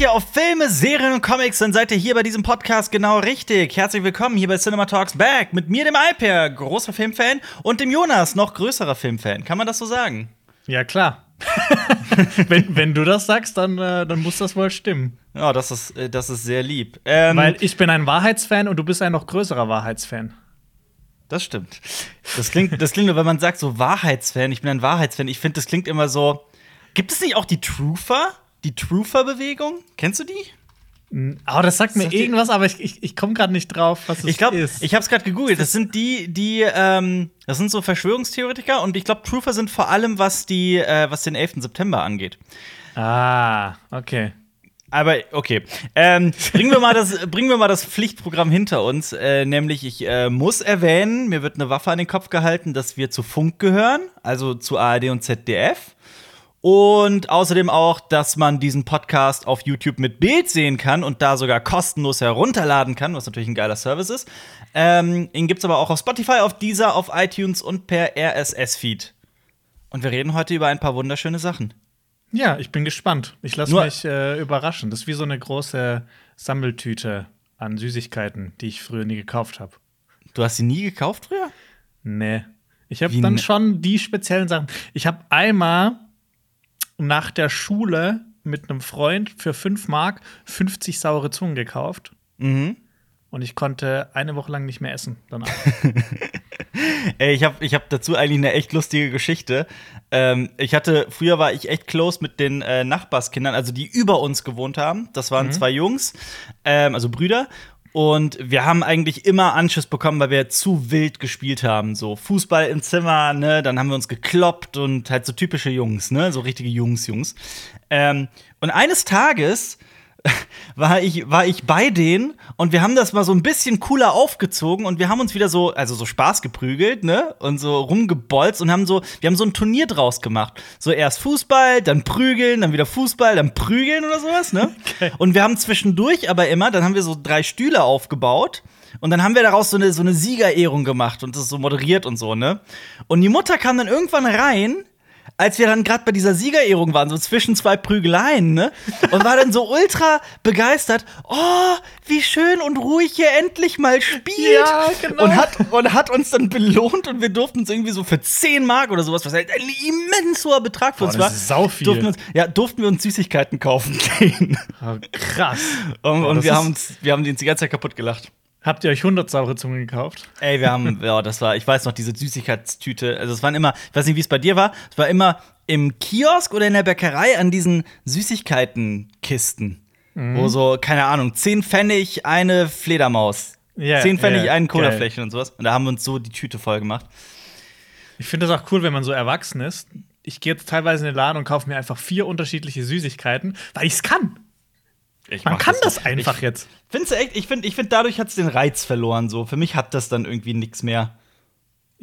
ihr auf Filme, Serien und Comics, dann seid ihr hier bei diesem Podcast genau richtig. Herzlich willkommen hier bei Cinema Talks Back mit mir, dem Alper, großer Filmfan, und dem Jonas, noch größerer Filmfan. Kann man das so sagen? Ja, klar. wenn, wenn du das sagst, dann, äh, dann muss das wohl stimmen. Ja, das ist, äh, das ist sehr lieb. Ähm, Weil ich bin ein Wahrheitsfan und du bist ein noch größerer Wahrheitsfan. Das stimmt. Das klingt, das klingt nur, wenn man sagt, so Wahrheitsfan, ich bin ein Wahrheitsfan. Ich finde, das klingt immer so. Gibt es nicht auch die Truther? Die Truther-Bewegung? Kennst du die? Aber das sagt mir Sagt die- irgendwas, aber ich, ich, ich komme gerade nicht drauf, was es Ich glaube, ist. ich habe es gerade gegoogelt. Das sind die, die, ähm, das sind so Verschwörungstheoretiker und ich glaube, Truther sind vor allem, was die, äh, was den 11. September angeht. ah, okay. Aber okay, ähm, bringen wir mal das, bringen wir mal das Pflichtprogramm hinter uns. Äh, nämlich, ich äh, muss erwähnen, mir wird eine Waffe an den Kopf gehalten, dass wir zu Funk gehören, also zu ARD und ZDF. Und außerdem auch, dass man diesen Podcast auf YouTube mit Bild sehen kann und da sogar kostenlos herunterladen kann, was natürlich ein geiler Service ist. Ähm, ihn gibt's aber auch auf Spotify, auf Deezer, auf iTunes und per RSS-Feed. Und wir reden heute über ein paar wunderschöne Sachen. Ja, ich bin gespannt. Ich lasse mich äh, überraschen. Das ist wie so eine große Sammeltüte an Süßigkeiten, die ich früher nie gekauft habe. Du hast sie nie gekauft früher? Nee. Ich habe dann ne- schon die speziellen Sachen. Ich habe einmal nach der Schule mit einem Freund für 5 Mark 50 saure Zungen gekauft. Mhm. Und ich konnte eine Woche lang nicht mehr essen danach. Ey, ich habe ich hab dazu eigentlich eine echt lustige Geschichte. Ähm, ich hatte, früher war ich echt close mit den äh, Nachbarskindern, also die über uns gewohnt haben. Das waren zwei Jungs, ähm, also Brüder. Und wir haben eigentlich immer Anschiss bekommen, weil wir zu wild gespielt haben. So Fußball im Zimmer, ne? Dann haben wir uns gekloppt und halt so typische Jungs, ne? So richtige Jungs, Jungs. Ähm, und eines Tages war ich, war ich bei denen und wir haben das mal so ein bisschen cooler aufgezogen und wir haben uns wieder so, also so Spaß geprügelt, ne? Und so rumgebolzt und haben so, wir haben so ein Turnier draus gemacht. So erst Fußball, dann prügeln, dann wieder Fußball, dann prügeln oder sowas, ne? Und wir haben zwischendurch aber immer, dann haben wir so drei Stühle aufgebaut. Und dann haben wir daraus so eine, so eine Siegerehrung gemacht und das so moderiert und so, ne? Und die Mutter kam dann irgendwann rein als wir dann gerade bei dieser Siegerehrung waren, so zwischen zwei Prügeleien, ne? Und war dann so ultra begeistert. Oh, wie schön und ruhig hier endlich mal spielt. Ja, genau. Und hat, und hat uns dann belohnt und wir durften uns irgendwie so für 10 Mark oder sowas, was halt ein immens hoher Betrag für Boah, uns das war. ist sau viel. Durften wir uns, ja, durften wir uns Süßigkeiten kaufen gehen. Oh, krass. Und, Boah, und das wir haben uns, wir haben die ganze Zeit kaputt gelacht. Habt ihr euch 100 saure Zungen gekauft? Ey, wir haben, ja, das war, ich weiß noch, diese Süßigkeitstüte. Also, es waren immer, ich weiß nicht, wie es bei dir war, es war immer im Kiosk oder in der Bäckerei an diesen Süßigkeitenkisten. Mhm. Wo so, keine Ahnung, 10 Pfennig eine Fledermaus. Ja, 10 Pfennig ja, einen. Colaflächen und sowas. Und da haben wir uns so die Tüte voll gemacht. Ich finde das auch cool, wenn man so erwachsen ist. Ich gehe jetzt teilweise in den Laden und kaufe mir einfach vier unterschiedliche Süßigkeiten, weil ich es kann. Ich Man kann das nicht. einfach ich, jetzt. Findest du echt, ich finde, ich find, dadurch hat es den Reiz verloren. So. Für mich hat das dann irgendwie nichts mehr.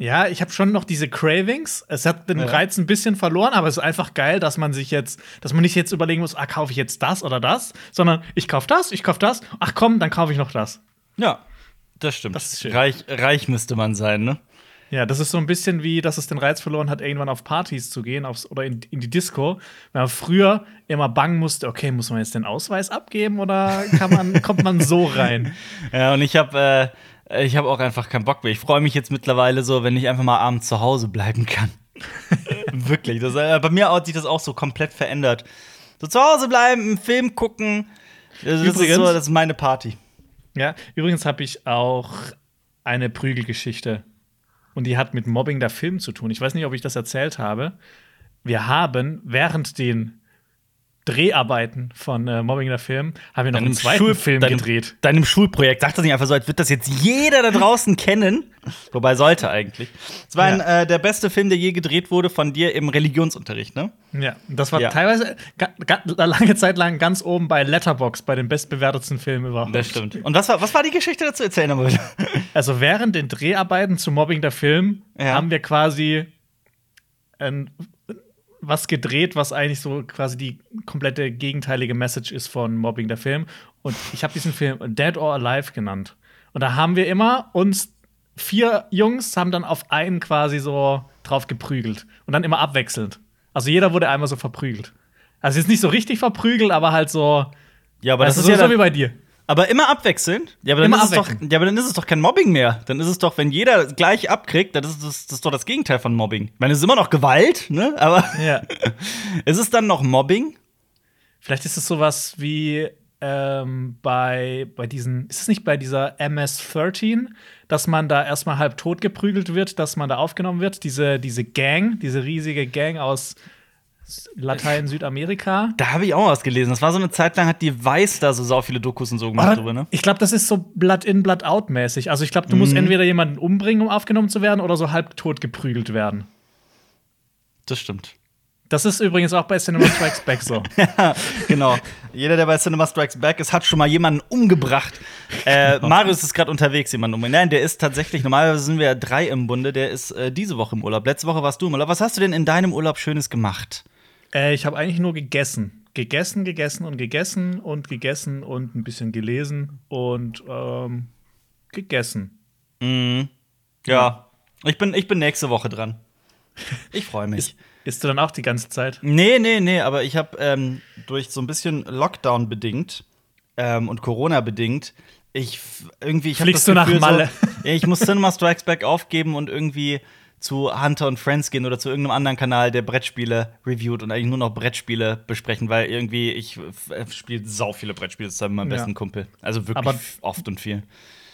Ja, ich habe schon noch diese Cravings. Es hat den Ja. Reiz ein bisschen verloren, aber es ist einfach geil, dass man sich jetzt, dass man nicht jetzt überlegen muss, ah, kaufe ich jetzt das oder das, sondern ich kaufe das, ich kaufe das. Ach komm, dann kaufe ich noch das. Ja, das stimmt. Das ist schön. Reich, reich müsste man sein, ne? Ja, das ist so ein bisschen wie, dass es den Reiz verloren hat, irgendwann auf Partys zu gehen aufs, oder in, in die Disco. Weil man früher immer bangen musste, okay, muss man jetzt den Ausweis abgeben oder kann man, kommt man so rein? Ja, und ich habe äh, ich hab auch einfach keinen Bock mehr. Ich freue mich jetzt mittlerweile so, wenn ich einfach mal abends zu Hause bleiben kann. Wirklich. Das, äh, bei mir hat sich das auch so komplett verändert. So zu Hause bleiben, einen Film gucken. Das, das, ist, Übrigens- so, das ist meine Party. Ja, übrigens habe ich auch eine Prügelgeschichte. Und die hat mit Mobbing der Film zu tun. Ich weiß nicht, ob ich das erzählt habe. Wir haben während den Dreharbeiten von äh, Mobbing der Film, haben wir noch einen zweiten Schul- Film deinem, gedreht. Deinem Schulprojekt. Sag das nicht einfach so, als würde das jetzt jeder da draußen kennen. Wobei sollte eigentlich. Es war ein, Ja. äh, der beste Film, der je gedreht wurde von dir im Religionsunterricht, ne? Ja, das war Ja. teilweise lange Zeit lang ganz oben bei Letterbox bei den bestbewertetsten Filmen überhaupt. Das stimmt. Und was war, was war die Geschichte dazu? Erzähl nochmal. Also während den Dreharbeiten zu Mobbing der Film Ja. haben wir quasi ein, was gedreht, was eigentlich so quasi die komplette gegenteilige Message ist von Mobbing der Film. Und ich habe diesen Film Dead or Alive genannt. Und da haben wir immer uns vier Jungs haben dann auf einen quasi so drauf geprügelt und dann immer abwechselnd. Also jeder wurde einmal so verprügelt. Also jetzt nicht so richtig verprügelt, aber halt so Ja, aber das, das ist ja so wie bei dir. Aber immer abwechselnd. Ja, aber dann Immer ist es doch, ja, aber dann ist es doch kein Mobbing mehr. Dann ist es doch, wenn jeder gleich abkriegt, dann ist das, das ist doch das Gegenteil von Mobbing. Ich meine, es ist immer noch Gewalt, ne? Aber Ja. ist es dann noch Mobbing? Vielleicht ist es sowas wie ähm, bei, bei diesen, ist es nicht bei dieser MS-13, dass man da erstmal halb tot geprügelt wird, dass man da aufgenommen wird? Diese, diese Gang, diese riesige Gang aus Latein, Südamerika. Da habe ich auch was gelesen. Das war so eine Zeit lang, hat die Weiß da so sau viele Dokus und so gemacht drüber, ne? Ich glaube, das ist so Blood in, Blood out mäßig. Also ich glaube, du musst Mhm. entweder jemanden umbringen, um aufgenommen zu werden, oder so halb tot geprügelt werden. Das stimmt. Das ist übrigens auch bei Cinema Strikes Back so. genau. Jeder, der bei Cinema Strikes Back ist, hat schon mal jemanden umgebracht. Äh, Marius ist gerade unterwegs, jemanden umbringen. Nein, der ist tatsächlich, normalerweise sind wir ja drei im Bunde, der ist äh, diese Woche im Urlaub. Letzte Woche warst du im Urlaub. Was hast du denn in deinem Urlaub Schönes gemacht? Äh, ich habe eigentlich nur gegessen. Gegessen, gegessen und gegessen und gegessen und ein bisschen gelesen und ähm, gegessen. Mhm. Ja. Ich bin, ich bin nächste Woche dran. Ich freue mich. Ist, isst du dann auch die ganze Zeit? Nee, nee, nee, aber ich habe ähm, durch so ein bisschen Lockdown bedingt ähm, und Corona bedingt, ich irgendwie, ich Fliegst das du nach Gefühl, Malle? So, ich muss Cinema Strikes Back aufgeben und irgendwie zu Hunter und Friends gehen oder zu irgendeinem anderen Kanal, der Brettspiele reviewt und eigentlich nur noch Brettspiele besprechen, weil irgendwie ich spiele sau viele Brettspiele zusammen mit meinem Ja. besten Kumpel. Also wirklich Aber- oft und viel.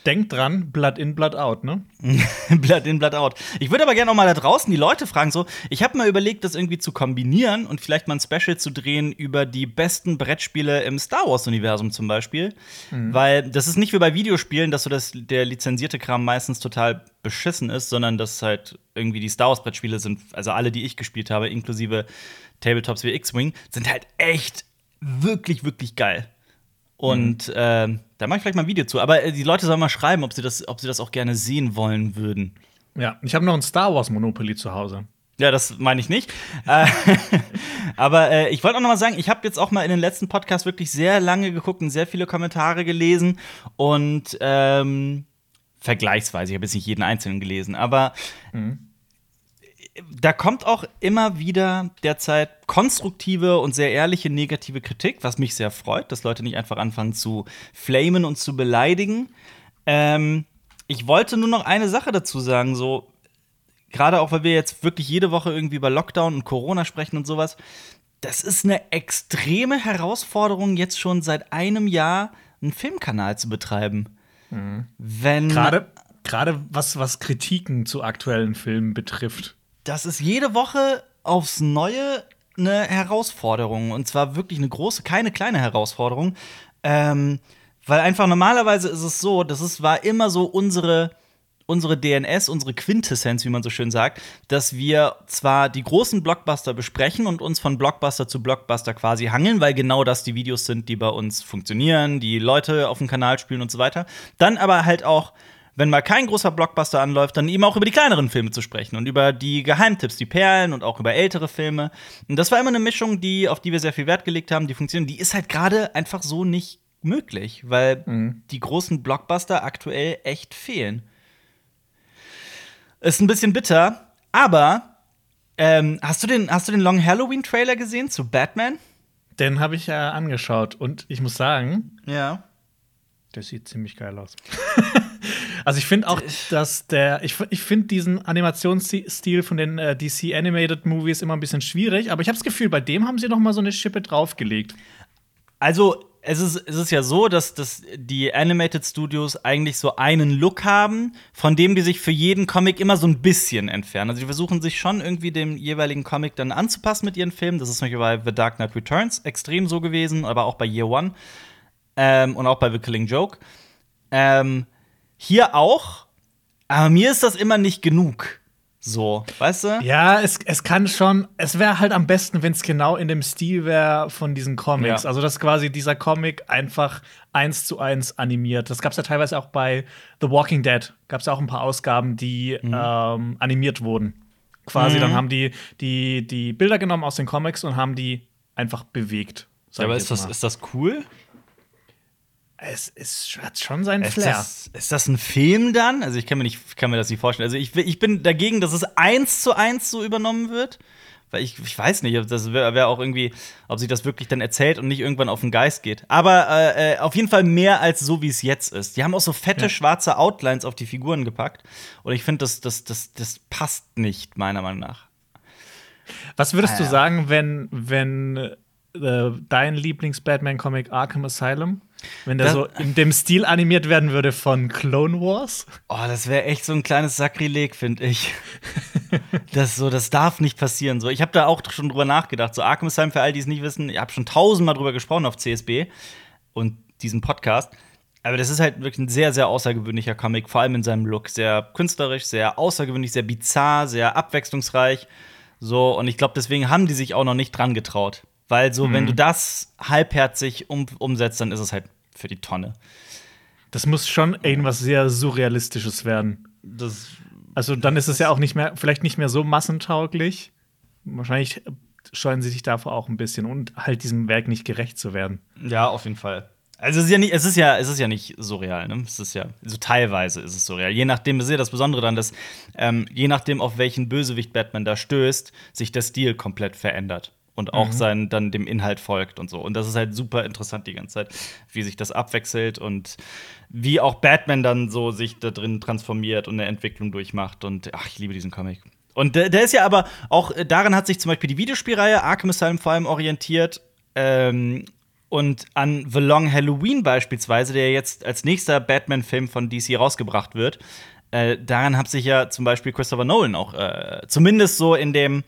Denk dran, Blood in, Blood out, ne? Blood in, Blood out. Ich würde aber gerne noch mal da draußen die Leute fragen, so, ich habe mal überlegt, das irgendwie zu kombinieren und vielleicht mal ein Special zu drehen über die besten Brettspiele im Star Wars-Universum zum Beispiel. Weil das ist nicht wie bei Videospielen, dass so das, der lizenzierte Kram meistens total beschissen ist, sondern dass halt irgendwie die Star Wars-Brettspiele sind, also alle, die ich gespielt habe, inklusive Tabletops wie X-Wing, sind halt echt wirklich, wirklich geil. Und ähm, da mache ich vielleicht mal ein Video zu. Aber äh, die Leute sollen mal schreiben, ob sie das, ob sie das auch gerne sehen wollen würden. Ja, ich habe noch ein Star Wars Monopoly zu Hause. Ja, das meine ich nicht. Äh, Aber äh, ich wollte auch noch mal sagen, ich habe jetzt auch mal in den letzten Podcasts wirklich sehr lange geguckt und sehr viele Kommentare gelesen und ähm, vergleichsweise, ich habe jetzt nicht jeden einzelnen gelesen, aber da kommt auch immer wieder derzeit konstruktive und sehr ehrliche negative Kritik, was mich sehr freut, dass Leute nicht einfach anfangen zu flamen und zu beleidigen. Ähm, ich wollte nur noch eine Sache dazu sagen, so gerade auch, weil wir jetzt wirklich jede Woche irgendwie über Lockdown und Corona sprechen und sowas. Das ist eine extreme Herausforderung, jetzt schon seit einem Jahr einen Filmkanal zu betreiben. Wenn Gerade gerade was, was Kritiken zu aktuellen Filmen betrifft. Das ist jede Woche aufs Neue eine Herausforderung. Und zwar wirklich eine große, keine kleine Herausforderung. Ähm, weil einfach normalerweise ist es so, das ist, war immer so unsere, unsere DNS, unsere Quintessenz, wie man so schön sagt, dass wir zwar die großen Blockbuster besprechen und uns von Blockbuster zu Blockbuster quasi hangeln, weil genau das die Videos sind, die bei uns funktionieren, die Leute auf dem Kanal spielen und so weiter. Dann aber halt auch wenn mal kein großer Blockbuster anläuft, dann eben auch über die kleineren Filme zu sprechen und über die Geheimtipps, die Perlen und auch über ältere Filme. Und das war immer eine Mischung, die, auf die wir sehr viel Wert gelegt haben, die funktionieren. Die ist halt gerade einfach so nicht möglich, weil die großen Blockbuster aktuell echt fehlen. Ist ein bisschen bitter, aber ähm, hast, du den, hast du den Long Halloween-Trailer gesehen zu Batman? Den habe ich ja angeschaut und ich muss sagen, Ja. der sieht ziemlich geil aus. also ich finde auch, dass der, ich, ich finde diesen Animationsstil von den äh, DC Animated Movies immer ein bisschen schwierig, aber ich habe das Gefühl, bei dem haben sie noch mal so eine Schippe draufgelegt. Also, es ist, es ist ja so, dass, dass die Animated Studios eigentlich so einen Look haben, von dem die sich für jeden Comic immer so ein bisschen entfernen. Also, die versuchen sich schon irgendwie dem jeweiligen Comic dann anzupassen mit ihren Filmen. Das ist zum Beispiel bei The Dark Knight Returns extrem so gewesen, aber auch bei Year One ähm, und auch bei The Killing Joke. Ähm, hier auch, aber mir ist das immer nicht genug. So, weißt du? Ja, es, es kann schon, es wäre halt am besten, wenn es genau in dem Stil wäre von diesen Comics. Ja. Also, dass quasi dieser Comic einfach eins zu eins animiert. Das gab es ja teilweise auch bei The Walking Dead. Gab es ja auch ein paar Ausgaben, die ähm, animiert wurden. Quasi, Mhm. dann haben die, die die Bilder genommen aus den Comics und haben die einfach bewegt. sag aber ist das, mal. ist das cool? Es ist, hat schon seinen Ist Flair. das, ist das ein Film dann? Also ich kann mir, nicht, kann mir das nicht vorstellen. Also ich, ich bin dagegen, dass es eins zu eins so übernommen wird. Weil ich, ich weiß nicht, ob das wäre wär auch irgendwie, ob sich das wirklich dann erzählt und nicht irgendwann auf den Geist geht. Aber äh, äh auf jeden Fall mehr als so, wie es jetzt ist. Die haben auch so fette ja. schwarze Outlines auf die Figuren gepackt. Und ich finde, das, das, das, das passt nicht, meiner Meinung nach. Was würdest ah, ja. du sagen, wenn, wenn äh, dein Lieblings-Batman-Comic Arkham Asylum wenn der das, so in dem Stil animiert werden würde von Clone Wars? Oh, das wäre echt so ein kleines Sakrileg, finde ich. das so, das darf nicht passieren. So, ich habe da auch schon drüber nachgedacht. So Arkham Asylum für all die es nicht wissen, ich habe schon tausendmal drüber gesprochen auf CSB und diesem Podcast. Aber das ist halt wirklich ein sehr, sehr außergewöhnlicher Comic, vor allem in seinem Look. Sehr künstlerisch, sehr außergewöhnlich, sehr bizarr, sehr abwechslungsreich. So, und ich glaube, deswegen haben die sich auch noch nicht dran getraut. Weil so, mhm. wenn du das halbherzig um, umsetzt, dann ist es halt für die Tonne. Das muss schon irgendwas sehr Surrealistisches werden. Das, also dann ist es ja auch nicht mehr, vielleicht nicht mehr so massentauglich. Wahrscheinlich scheuen sie sich davor auch ein bisschen und halt diesem Werk nicht gerecht zu werden. Ja, auf jeden Fall. Also es ist ja nicht, es ist ja, es ist ja nicht surreal, ne? Es ist ja, so teilweise ist es surreal. Je nachdem, ist ja das Besondere dann, dass ähm, je nachdem, auf welchen Bösewicht Batman da stößt, sich der Stil komplett verändert und auch mhm. sein, dann dem Inhalt folgt und so. Und das ist halt super interessant die ganze Zeit, wie sich das abwechselt und wie auch Batman dann so sich da drin transformiert und eine Entwicklung durchmacht. Und ach, ich liebe diesen Comic. Und der, der ist ja aber auch, äh, daran hat sich zum Beispiel die Videospielreihe Arkham Asylum vor allem orientiert. Ähm, und an The Long Halloween beispielsweise, der jetzt als nächster Batman-Film von DC rausgebracht wird, äh, daran hat sich ja zum Beispiel Christopher Nolan auch äh, zumindest so in dem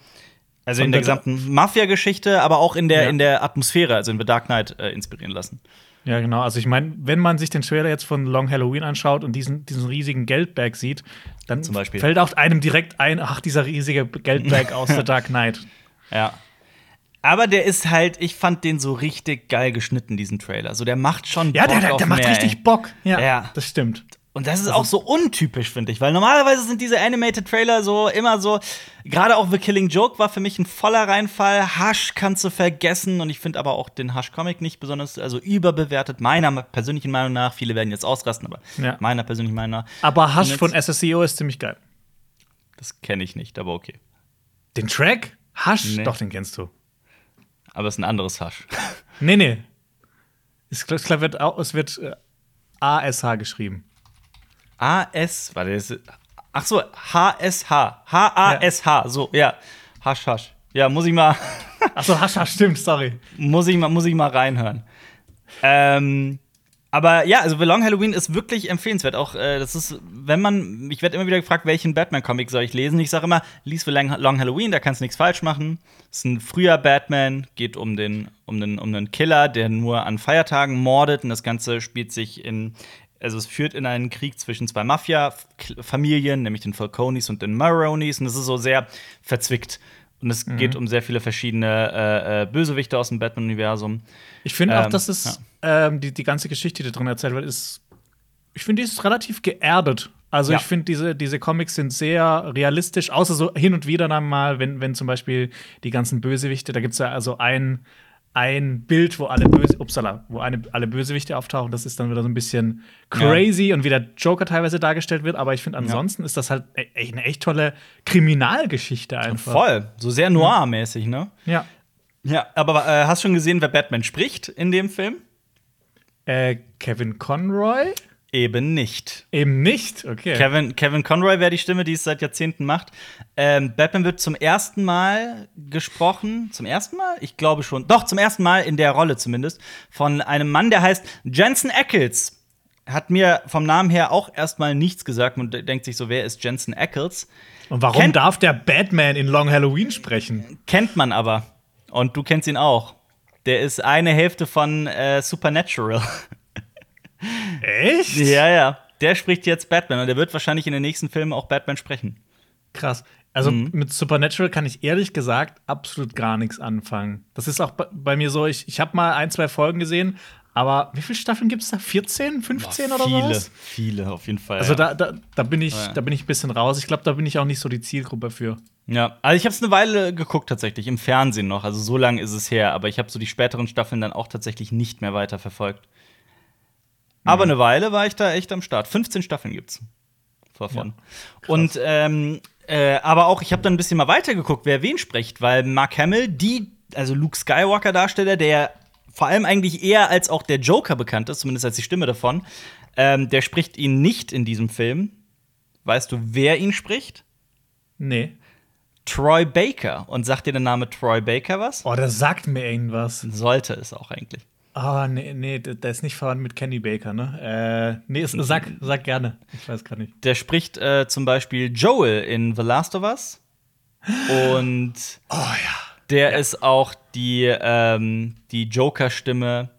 also in der gesamten Mafia-Geschichte, aber auch in der, ja. in der Atmosphäre, also in The Dark Knight, äh, inspirieren lassen. Ja, genau. Also ich meine, wenn man sich den Trailer jetzt von Long Halloween anschaut und diesen, diesen riesigen Geldbag sieht, dann fällt auch einem direkt ein, ach, dieser riesige Geldbag aus The Dark Knight. Ja. Aber der ist halt, ich fand den so richtig geil geschnitten, diesen Trailer. So, der macht schon Bock. Ja, der, der, der macht mehr, richtig ey. Bock. Ja, ja, das stimmt. Und das ist also, auch so untypisch, finde ich, weil normalerweise sind diese Animated Trailer so immer so, gerade auch The Killing Joke war für mich ein voller Reinfall. Hush kannst du vergessen und ich finde aber auch den Hush Comic nicht besonders, also überbewertet, meiner persönlichen Meinung nach. Viele werden jetzt ausrasten, aber ja. meiner persönlichen Meinung nach. Aber Hush von SSCO ist ziemlich geil. Das kenne ich nicht, aber okay. Den Track? Hush? Nee. Doch, den kennst du. Aber es ist ein anderes Hush. nee, nee. Es, wird, es wird äh, ASH geschrieben. A-S, warte, das ach so, H-S-H. H-A-S-H, so, ja. Hasch, hasch. Ja, muss ich mal. ach so, hasch, hasch, stimmt, sorry. muss, ich mal, muss ich mal reinhören. Ähm, aber ja, also The Long Halloween ist wirklich empfehlenswert. Auch äh, das ist, wenn man, ich werde immer wieder gefragt, welchen Batman-Comic soll ich lesen. Ich sage immer, lies The Long Halloween, da kannst du nichts falsch machen. Das ist ein früher Batman, geht um den, um den, um den Killer, der nur an Feiertagen mordet. Und das Ganze spielt sich in, also es führt in einen Krieg zwischen zwei Mafia-Familien, nämlich den Falconis und den Maronis. Und es ist so sehr verzwickt. Und es mhm. geht um sehr viele verschiedene äh, äh, Bösewichte aus dem Batman-Universum. Ich finde ähm, auch, dass es ja. ähm, die, die ganze Geschichte, die da drin erzählt wird, ist. Ich finde, die ist relativ geerdet. Also ja. ich finde, diese, diese Comics sind sehr realistisch, außer so hin und wieder dann mal, wenn, wenn zum Beispiel die ganzen Bösewichte, da gibt es ja also einen ein Bild, wo alle Böse, upsala, wo eine, alle Bösewichte auftauchen. Das ist dann wieder so ein bisschen crazy ja. und wie der Joker teilweise dargestellt wird. Aber ich finde, ansonsten ja. ist das halt e eine echt tolle Kriminalgeschichte einfach. Voll, so sehr noir-mäßig, ne? Ja. Ja, aber äh, hast du schon gesehen, wer Batman spricht in dem Film? Äh, Kevin Conroy? Eben nicht. Eben nicht, okay. Kevin, Kevin Conroy wäre die Stimme, die es seit Jahrzehnten macht. Ähm, Batman wird zum ersten Mal gesprochen. Zum ersten Mal? Ich glaube schon. Doch, zum ersten Mal in der Rolle zumindest. Von einem Mann, der heißt Jensen Ackles. Hat mir vom Namen her auch erstmal nichts gesagt und denkt sich so, wer ist Jensen Ackles? Und warum kennt, darf der Batman in Long Halloween sprechen? Kennt man aber. Und du kennst ihn auch. Der ist eine Hälfte von äh, Supernatural. Echt? Ja, ja. Der spricht jetzt Batman und der wird wahrscheinlich in den nächsten Filmen auch Batman sprechen. Krass. Also mhm. mit Supernatural kann ich ehrlich gesagt absolut gar nichts anfangen. Das ist auch bei mir so, ich, ich habe mal ein, zwei Folgen gesehen, aber wie viele Staffeln gibt es da? 14, 15 Boah, oder viele, was? Viele, viele, auf jeden Fall. Also ja. da, da, da, bin ich, ja. da bin ich ein bisschen raus. Ich glaube, da bin ich auch nicht so die Zielgruppe für. Ja, also ich habe es eine Weile geguckt tatsächlich, im Fernsehen noch. Also so lange ist es her. Aber ich habe so die späteren Staffeln dann auch tatsächlich nicht mehr weiter verfolgt. Aber eine Weile war ich da echt am Start. 15 Staffeln gibt's. Davon. Ja, und ähm, Äh, aber auch, ich habe dann ein bisschen mal weitergeguckt, wer wen spricht, weil Mark Hamill, die, also Luke Skywalker-Darsteller, der vor allem eigentlich eher als auch der Joker bekannt ist, zumindest als die Stimme davon, ähm, der spricht ihn nicht in diesem Film. Weißt du, wer ihn spricht? Nee. Troy Baker. Und sagt dir der Name Troy Baker was? Oh, das sagt mir irgendwas. Sollte es auch eigentlich. Ah, nee, nee, der ist nicht verwandt mit Kenny Baker, ne? Äh, nee, sag, sag gerne. Ich weiß gar nicht. Der spricht äh, zum Beispiel Joel in The Last of Us. Und oh ja. der ja. ist auch die, ähm, die Joker-Stimme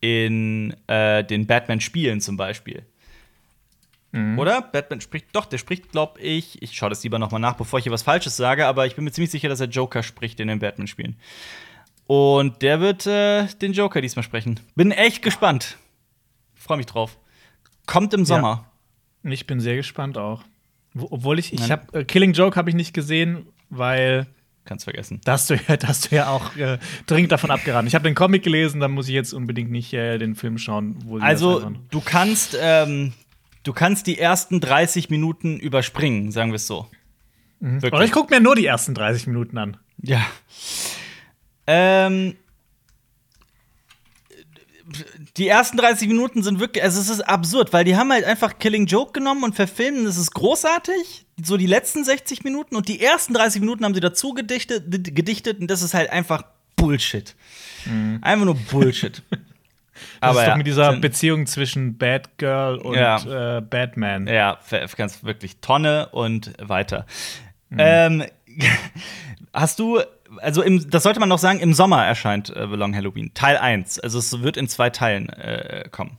in äh, den Batman-Spielen zum Beispiel. Mhm. Oder? Batman spricht, doch, der spricht, glaube ich, ich schaue das lieber nochmal nach, bevor ich hier was Falsches sage, aber ich bin mir ziemlich sicher, dass er Joker spricht in den Batman-Spielen. Und der wird äh, den Joker diesmal sprechen. Bin echt gespannt. Freue mich drauf. Kommt im Sommer. Ja. Ich bin sehr gespannt auch. Obwohl ich, ich habe äh, Killing Joke habe ich nicht gesehen, weil Kannst vergessen. Da hast du, ja, da hast du ja auch äh, dringend davon abgeraten. Ich habe den Comic gelesen, dann muss ich jetzt unbedingt nicht äh, den Film schauen. also, du kannst, ähm, du kannst die ersten 30 Minuten überspringen, sagen wir es so. Mhm. Oder ich gucke mir nur die ersten 30 Minuten an. Ja. Ähm, die ersten 30 Minuten sind wirklich, also es ist absurd, weil die haben halt einfach Killing Joke genommen und verfilmen, das ist großartig, so die letzten 60 Minuten und die ersten 30 Minuten haben sie dazu gedichtet, gedichtet und das ist halt einfach Bullshit. Mhm. Einfach nur Bullshit. Das Aber ist doch ja, mit dieser Beziehung zwischen Bad Girl und ja. äh, Batman. Ja, ganz wirklich Tonne und weiter. Mhm. Ähm, hast du also im, das sollte man noch sagen, im Sommer erscheint äh, The Long Halloween, Teil 1. Also es wird in zwei Teilen äh, kommen.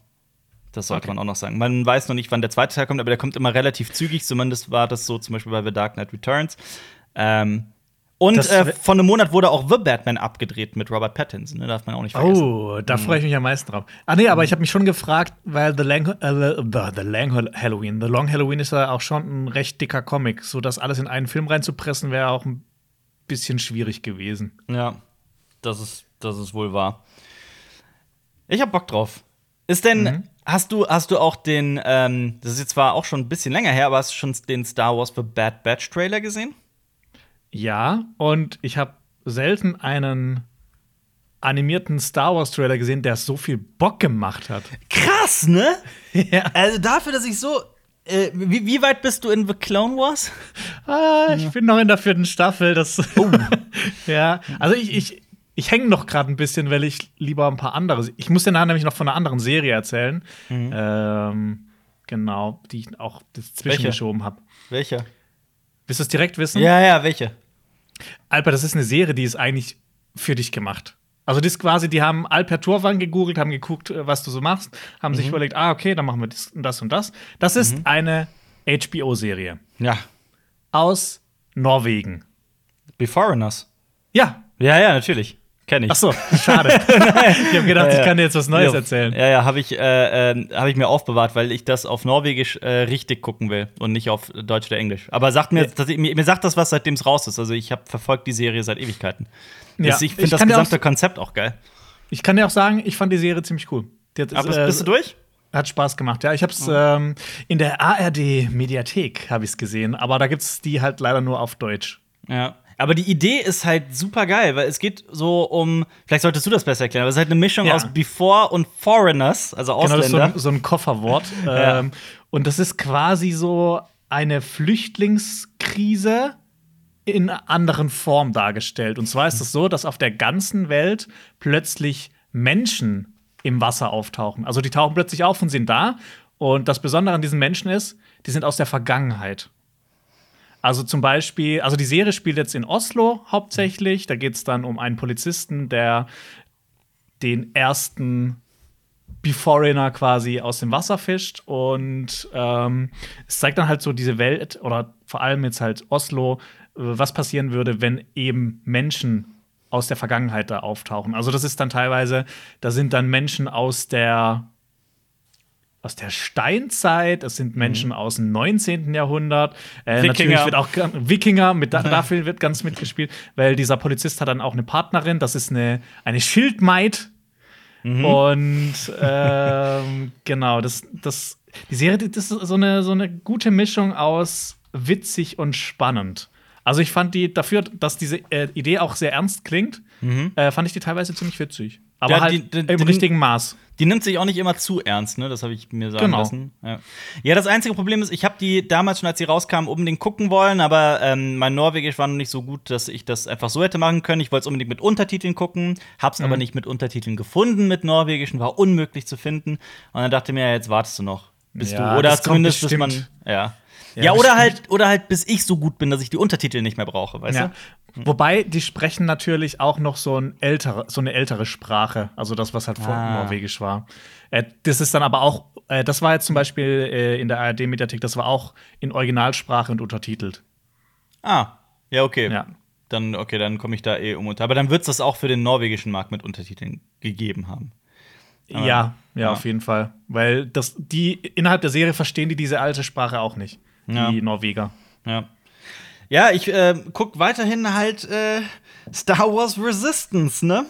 Das sollte okay. man auch noch sagen. Man weiß noch nicht, wann der zweite Teil kommt, aber der kommt immer relativ zügig. Zumindest war das so zum Beispiel bei The Dark Knight Returns. Ähm, und äh, von einem Monat wurde auch The Batman abgedreht mit Robert Pattinson, ne? darf man auch nicht vergessen. Oh, da mhm. freue ich mich am meisten drauf. Ah nee, aber ich habe mich schon gefragt, weil The Lang, äh, The Lang Halloween, The Long Halloween ist ja auch schon ein recht dicker Comic, so das alles in einen Film reinzupressen wäre auch ein bisschen schwierig gewesen. Ja, das ist, das ist wohl wahr. Ich hab Bock drauf. Ist denn, mhm. hast du, hast du auch den, ähm, das ist jetzt zwar auch schon ein bisschen länger her, aber hast du schon den Star Wars The Bad Batch Trailer gesehen? Ja, und ich habe selten einen animierten Star Wars Trailer gesehen, der so viel Bock gemacht hat. Krass, ne? ja. Also dafür, dass ich so äh, wie, wie, weit bist du in The Clone Wars? Ah, ich bin noch in der vierten Staffel. Das oh. ja, also ich, ich, ich hänge noch gerade ein bisschen, weil ich lieber ein paar andere. Ich muss dir nachher nämlich noch von einer anderen Serie erzählen. Mhm. Ähm, genau, die ich auch dazwischen geschoben habe. Welche? Willst du es direkt wissen? Ja, ja, welche? Albert, das ist eine Serie, die ist eigentlich für dich gemacht. Also das quasi, die haben Alper Turvan gegoogelt, haben geguckt, äh, was du so machst, haben mhm. sich überlegt, ah, okay, dann machen wir das und das und das. Das ist mhm. eine HBO-Serie. Ja. Aus Norwegen. Beforeigners. Ja. Ja, ja, natürlich. Kenn ich. Ach so, schade. ich habe gedacht, ich kann dir jetzt was Neues ja, erzählen. Ja, ja, habe ich, äh, äh, hab ich mir aufbewahrt, weil ich das auf Norwegisch äh, richtig gucken will und nicht auf Deutsch oder Englisch. Aber sagt mir, ja. mir, mir sagt das was, seitdem es raus ist. Also ich habe verfolgt die Serie seit Ewigkeiten. Ja. Ich finde das gesamte auch, Konzept auch geil. Ich kann dir auch sagen, ich fand die Serie ziemlich cool. Hat, Aber bist, äh, bist du durch? Hat Spaß gemacht, ja. Ich habe es oh. ähm, in der ARD-Mediathek habe ich gesehen, aber da gibt es die halt leider nur auf Deutsch. Ja. Aber die Idee ist halt super geil, weil es geht so um, vielleicht solltest du das besser erklären, aber es ist halt eine Mischung ja. aus Before und Foreigners, also Ausländer. Genau, das ist so ein, so ein Kofferwort. ja. ähm, und das ist quasi so eine Flüchtlingskrise, in anderen Form dargestellt. Und zwar ist es so, dass auf der ganzen Welt plötzlich Menschen im Wasser auftauchen. Also die tauchen plötzlich auf und sind da. Und das Besondere an diesen Menschen ist, die sind aus der Vergangenheit. Also zum Beispiel, also die Serie spielt jetzt in Oslo hauptsächlich. Da geht es dann um einen Polizisten, der den ersten Beforeigner quasi aus dem Wasser fischt. Und ähm, es zeigt dann halt so diese Welt oder vor allem jetzt halt Oslo, was passieren würde, wenn eben Menschen aus der Vergangenheit da auftauchen. Also das ist dann teilweise, da sind dann Menschen aus der aus der Steinzeit, es sind Menschen mhm. aus dem 19. Jahrhundert. Äh, natürlich wird auch Wikinger, mit, dafür wird ganz mitgespielt, weil dieser Polizist hat dann auch eine Partnerin, das ist eine, eine Schildmaid. Mhm. Und ähm, genau, das, das, die Serie, das ist so eine, so eine gute Mischung aus witzig und spannend. Also ich fand die dafür, dass diese äh, Idee auch sehr ernst klingt, mhm. äh, fand ich die teilweise ziemlich witzig. Aber ja, halt die, die, im die, richtigen Maß. Die nimmt sich auch nicht immer zu ernst, ne? Das habe ich mir sagen genau. lassen. Ja. ja. das einzige Problem ist, ich habe die damals schon, als sie rauskamen, unbedingt gucken wollen, aber ähm, mein Norwegisch war noch nicht so gut, dass ich das einfach so hätte machen können. Ich wollte es unbedingt mit Untertiteln gucken, hab's mhm. aber nicht mit Untertiteln gefunden mit Norwegischen, war unmöglich zu finden. Und dann dachte ich mir, jetzt wartest du noch. Bist ja, du. Oder zumindest, dass man. Ja. Ja, ja oder halt, oder halt, bis ich so gut bin, dass ich die Untertitel nicht mehr brauche, weißt ja. du? Wobei, die sprechen natürlich auch noch so, ein ältere, so eine ältere Sprache, also das, was halt vor ah. Norwegisch war. Äh, das ist dann aber auch, äh, das war jetzt zum Beispiel äh, in der ARD-Mediathek, das war auch in Originalsprache und untertitelt. Ah, ja, okay. Ja. Dann, okay, dann komme ich da eh um. Aber dann wird es das auch für den norwegischen Markt mit Untertiteln gegeben haben. Ja, ja, ja, auf jeden Fall. Weil das, die innerhalb der Serie verstehen die diese alte Sprache auch nicht ja. die Norweger. Ja. Ja, ich äh, guck weiterhin halt äh, Star Wars Resistance, ne?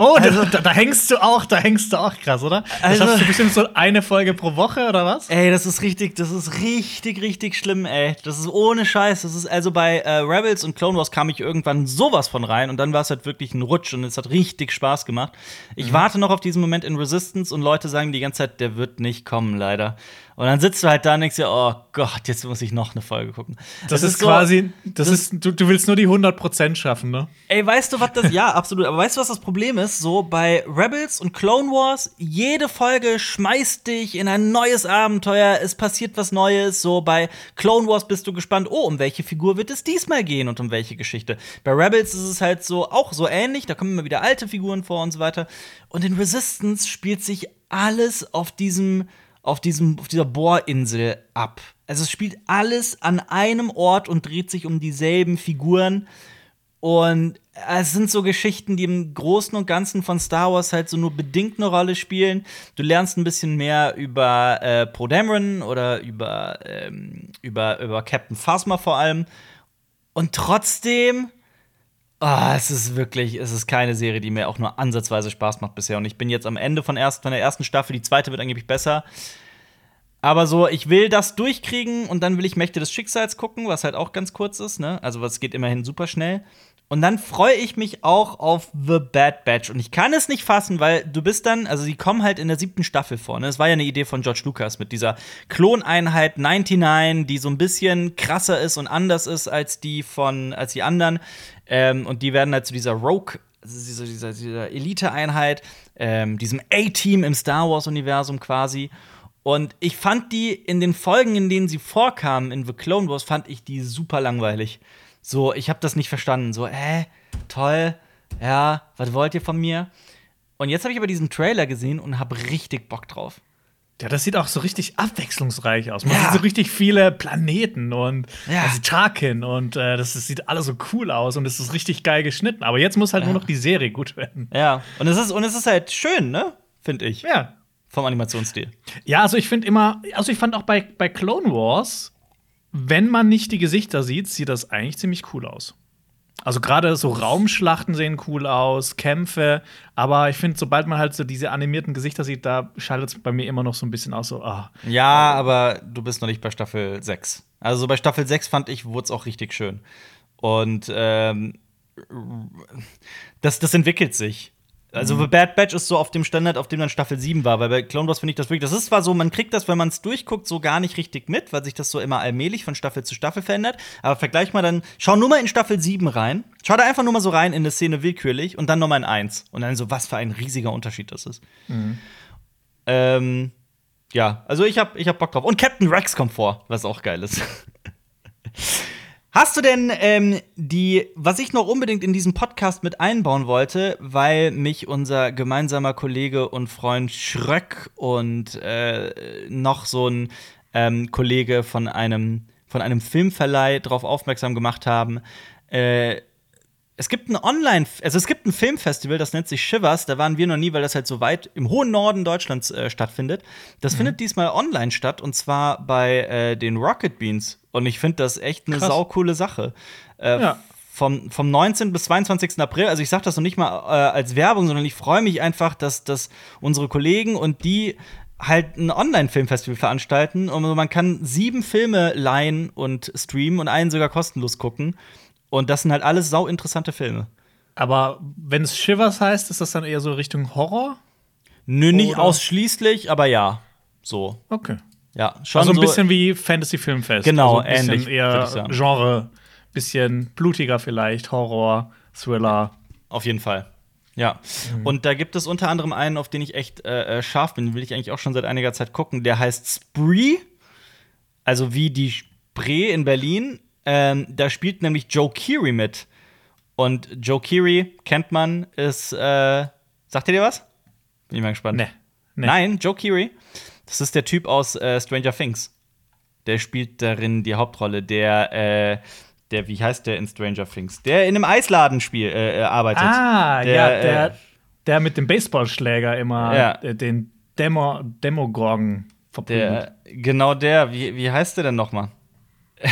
Oh, also, da, da, hängst du auch, da hängst du auch krass, oder? Also, das hast du bestimmt so eine Folge pro Woche oder was? Ey, das ist richtig, das ist richtig, richtig schlimm, ey. Das ist ohne Scheiß. Das ist also bei äh, Rebels und Clone Wars kam ich irgendwann sowas von rein und dann war es halt wirklich ein Rutsch und es hat richtig Spaß gemacht. Ich mhm. warte noch auf diesen Moment in Resistance und Leute sagen die ganze Zeit, der wird nicht kommen, leider. Und dann sitzt du halt da und denkst dir, oh Gott, jetzt muss ich noch eine Folge gucken. Das, das ist, ist so, quasi, das, das ist, du, du, willst nur die 100% schaffen, ne? Ey, weißt du, was das, ja, absolut. Aber weißt du, was das Problem ist? So bei Rebels und Clone Wars, jede Folge schmeißt dich in ein neues Abenteuer, es passiert was Neues. So bei Clone Wars bist du gespannt, oh, um welche Figur wird es diesmal gehen und um welche Geschichte. Bei Rebels ist es halt so, auch so ähnlich, da kommen immer wieder alte Figuren vor und so weiter. Und in Resistance spielt sich alles auf diesem auf, diesem, auf dieser Bohrinsel ab. Also es spielt alles an einem Ort und dreht sich um dieselben Figuren. Und es sind so Geschichten, die im Großen und Ganzen von Star Wars halt so nur bedingt eine Rolle spielen. Du lernst ein bisschen mehr über äh, Poe Dameron oder über, ähm, über, über Captain Phasma vor allem. Und trotzdem Oh, es ist wirklich, es ist keine Serie, die mir auch nur ansatzweise Spaß macht bisher. Und ich bin jetzt am Ende von, erst, von der ersten Staffel. Die zweite wird angeblich besser. Aber so, ich will das durchkriegen und dann will ich Mächte des Schicksals gucken, was halt auch ganz kurz ist, ne? Also, was geht immerhin super schnell. Und dann freue ich mich auch auf The Bad Batch. Und ich kann es nicht fassen, weil du bist dann, also die kommen halt in der siebten Staffel vor. Ne? Das war ja eine Idee von George Lucas mit dieser Kloneinheit 99, die so ein bisschen krasser ist und anders ist als die von, als die anderen. Ähm, und die werden halt zu dieser Rogue, also dieser, dieser, Elite-Einheit, ähm, diesem A-Team im Star Wars-Universum quasi. Und ich fand die in den Folgen, in denen sie vorkamen in The Clone Wars, fand ich die super langweilig. So, ich habe das nicht verstanden. So, äh, toll, ja, was wollt ihr von mir? Und jetzt habe ich aber diesen Trailer gesehen und habe richtig Bock drauf. Ja, das sieht auch so richtig abwechslungsreich aus. Man ja. sieht so richtig viele Planeten und ja. also Tarkin und äh, das, das, sieht alles so cool aus und es ist richtig geil geschnitten. Aber jetzt muss halt ja. nur noch die Serie gut werden. Ja, und es ist, und es ist halt schön, ne? Finde ich. Ja. Vom Animationsstil. Ja, also ich finde immer, also ich fand auch bei, bei Clone Wars, wenn man nicht die Gesichter sieht, sieht das eigentlich ziemlich cool aus. Also gerade so Raumschlachten sehen cool aus, Kämpfe, aber ich finde, sobald man halt so diese animierten Gesichter sieht, da schaltet es bei mir immer noch so ein bisschen aus, so, ah. Ja, aber du bist noch nicht bei Staffel 6. Also bei Staffel 6 fand ich, wurde es auch richtig schön. Und ähm, das, das entwickelt sich. Also mhm. The Bad Batch ist so auf dem Standard, auf dem dann Staffel 7 war, weil bei Clone Wars finde ich das wirklich, das ist zwar so, man kriegt das, wenn man es durchguckt, so gar nicht richtig mit, weil sich das so immer allmählich von Staffel zu Staffel verändert, aber vergleich mal dann, schau nur mal in Staffel 7 rein, schau da einfach nur mal so rein in eine Szene willkürlich und dann nochmal in 1 und dann so, was für ein riesiger Unterschied das ist. Mhm. Ähm, ja, also ich hab, ich hab Bock drauf. Und Captain Rex kommt vor, was auch geil ist. Hast du denn ähm, die, was ich noch unbedingt in diesen Podcast mit einbauen wollte, weil mich unser gemeinsamer Kollege und Freund Schröck und äh, noch so ein ähm, Kollege von einem, von einem Filmverleih darauf aufmerksam gemacht haben, äh, es gibt ein Online, also es gibt ein Filmfestival, das nennt sich Shivers. Da waren wir noch nie, weil das halt so weit im hohen Norden Deutschlands äh, stattfindet. Das mhm. findet diesmal online statt und zwar bei äh, den Rocket Beans. Und ich finde das echt eine saukoole Sache. Äh, ja. Vom, vom 19. bis 22. April, also ich sage das noch nicht mal äh, als Werbung, sondern ich freue mich einfach, dass, dass unsere Kollegen und die halt ein Online-Filmfestival veranstalten und man kann sieben Filme leihen und streamen und einen sogar kostenlos gucken. Und das sind halt alles sau interessante Filme. Aber wenn es Shivers heißt, ist das dann eher so Richtung Horror? Nö, nicht Oder- ausschließlich, aber ja. So. Okay. Ja, schon Also ein so bisschen wie Fantasy Filmfest. Genau, also ein bisschen ähnlich, eher. Genre, bisschen blutiger vielleicht, Horror, Thriller. Auf jeden Fall. Ja. Mhm. Und da gibt es unter anderem einen, auf den ich echt äh, äh, scharf bin, den will ich eigentlich auch schon seit einiger Zeit gucken. Der heißt Spree. Also wie die Spree in Berlin. Ähm, da spielt nämlich Joe Keery mit. Und Joe Keery kennt man, ist, äh, sagt ihr dir was? Bin ich mal gespannt. Nee. nee. Nein, Joe Keery. Das ist der Typ aus äh, Stranger Things. Der spielt darin die Hauptrolle. Der, äh, der, wie heißt der in Stranger Things? Der in einem Eisladen spiel, äh, äh, arbeitet. Ah, Der, ja, äh, der, der mit dem Baseballschläger immer Ja. den Demo Demogorgon verprügelt. Der, genau der, wie, wie heißt der denn nochmal?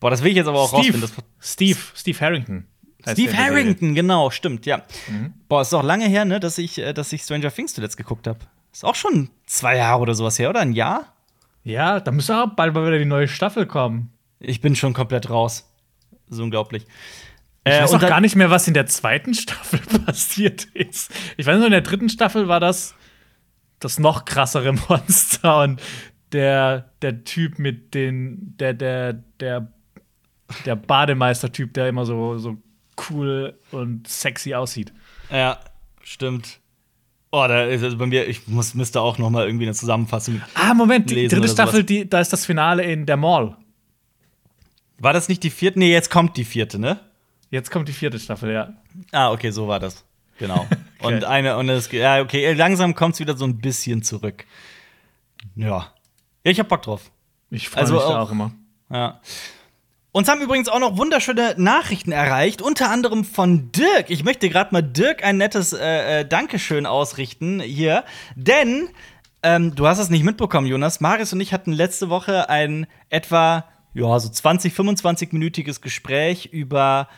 Boah, das will ich jetzt aber auch rausfinden. Steve, Das, Steve, Steve Harrington. Steve. Harrington, genau, stimmt, ja. Mhm. Boah, ist auch lange her, ne, dass ich, äh, dass ich Stranger Things zuletzt geguckt habe. Ist auch schon zwei Jahre oder sowas her, oder? Ein Jahr? Ja, da müsste auch bald mal wieder die neue Staffel kommen. Ich bin schon komplett raus. So unglaublich. Ich Äh, weiß auch gar nicht mehr, was in der zweiten Staffel passiert ist. Ich weiß nur, in der dritten Staffel war das das noch krassere Monster und der, der Typ mit den, der, der, der, der Bademeister-Typ, der immer so, so cool und sexy aussieht. Ja, stimmt. Oh, da ist also bei mir, ich muss, müsste auch noch mal irgendwie eine Zusammenfassung. Ah, Moment, die dritte. Staffel, die, da ist das Finale in der Mall. War das nicht die vierte? Nee, jetzt kommt die vierte, ne? Jetzt kommt die vierte Staffel, ja. Ah, okay, so war das. Genau. Und eine, und es, ja, okay, langsam kommt es wieder so ein bisschen zurück. Ja. Ja, ich hab Bock drauf. Ich freue Also mich da auch- auch immer. Ja. Uns haben übrigens auch noch wunderschöne Nachrichten erreicht, unter anderem von Dirk. Ich möchte gerade mal Dirk ein nettes äh, äh, Dankeschön ausrichten hier, denn ähm, du hast es nicht mitbekommen, Jonas. Marius und ich hatten letzte Woche ein etwa ja, so 20, 25-minütiges Gespräch über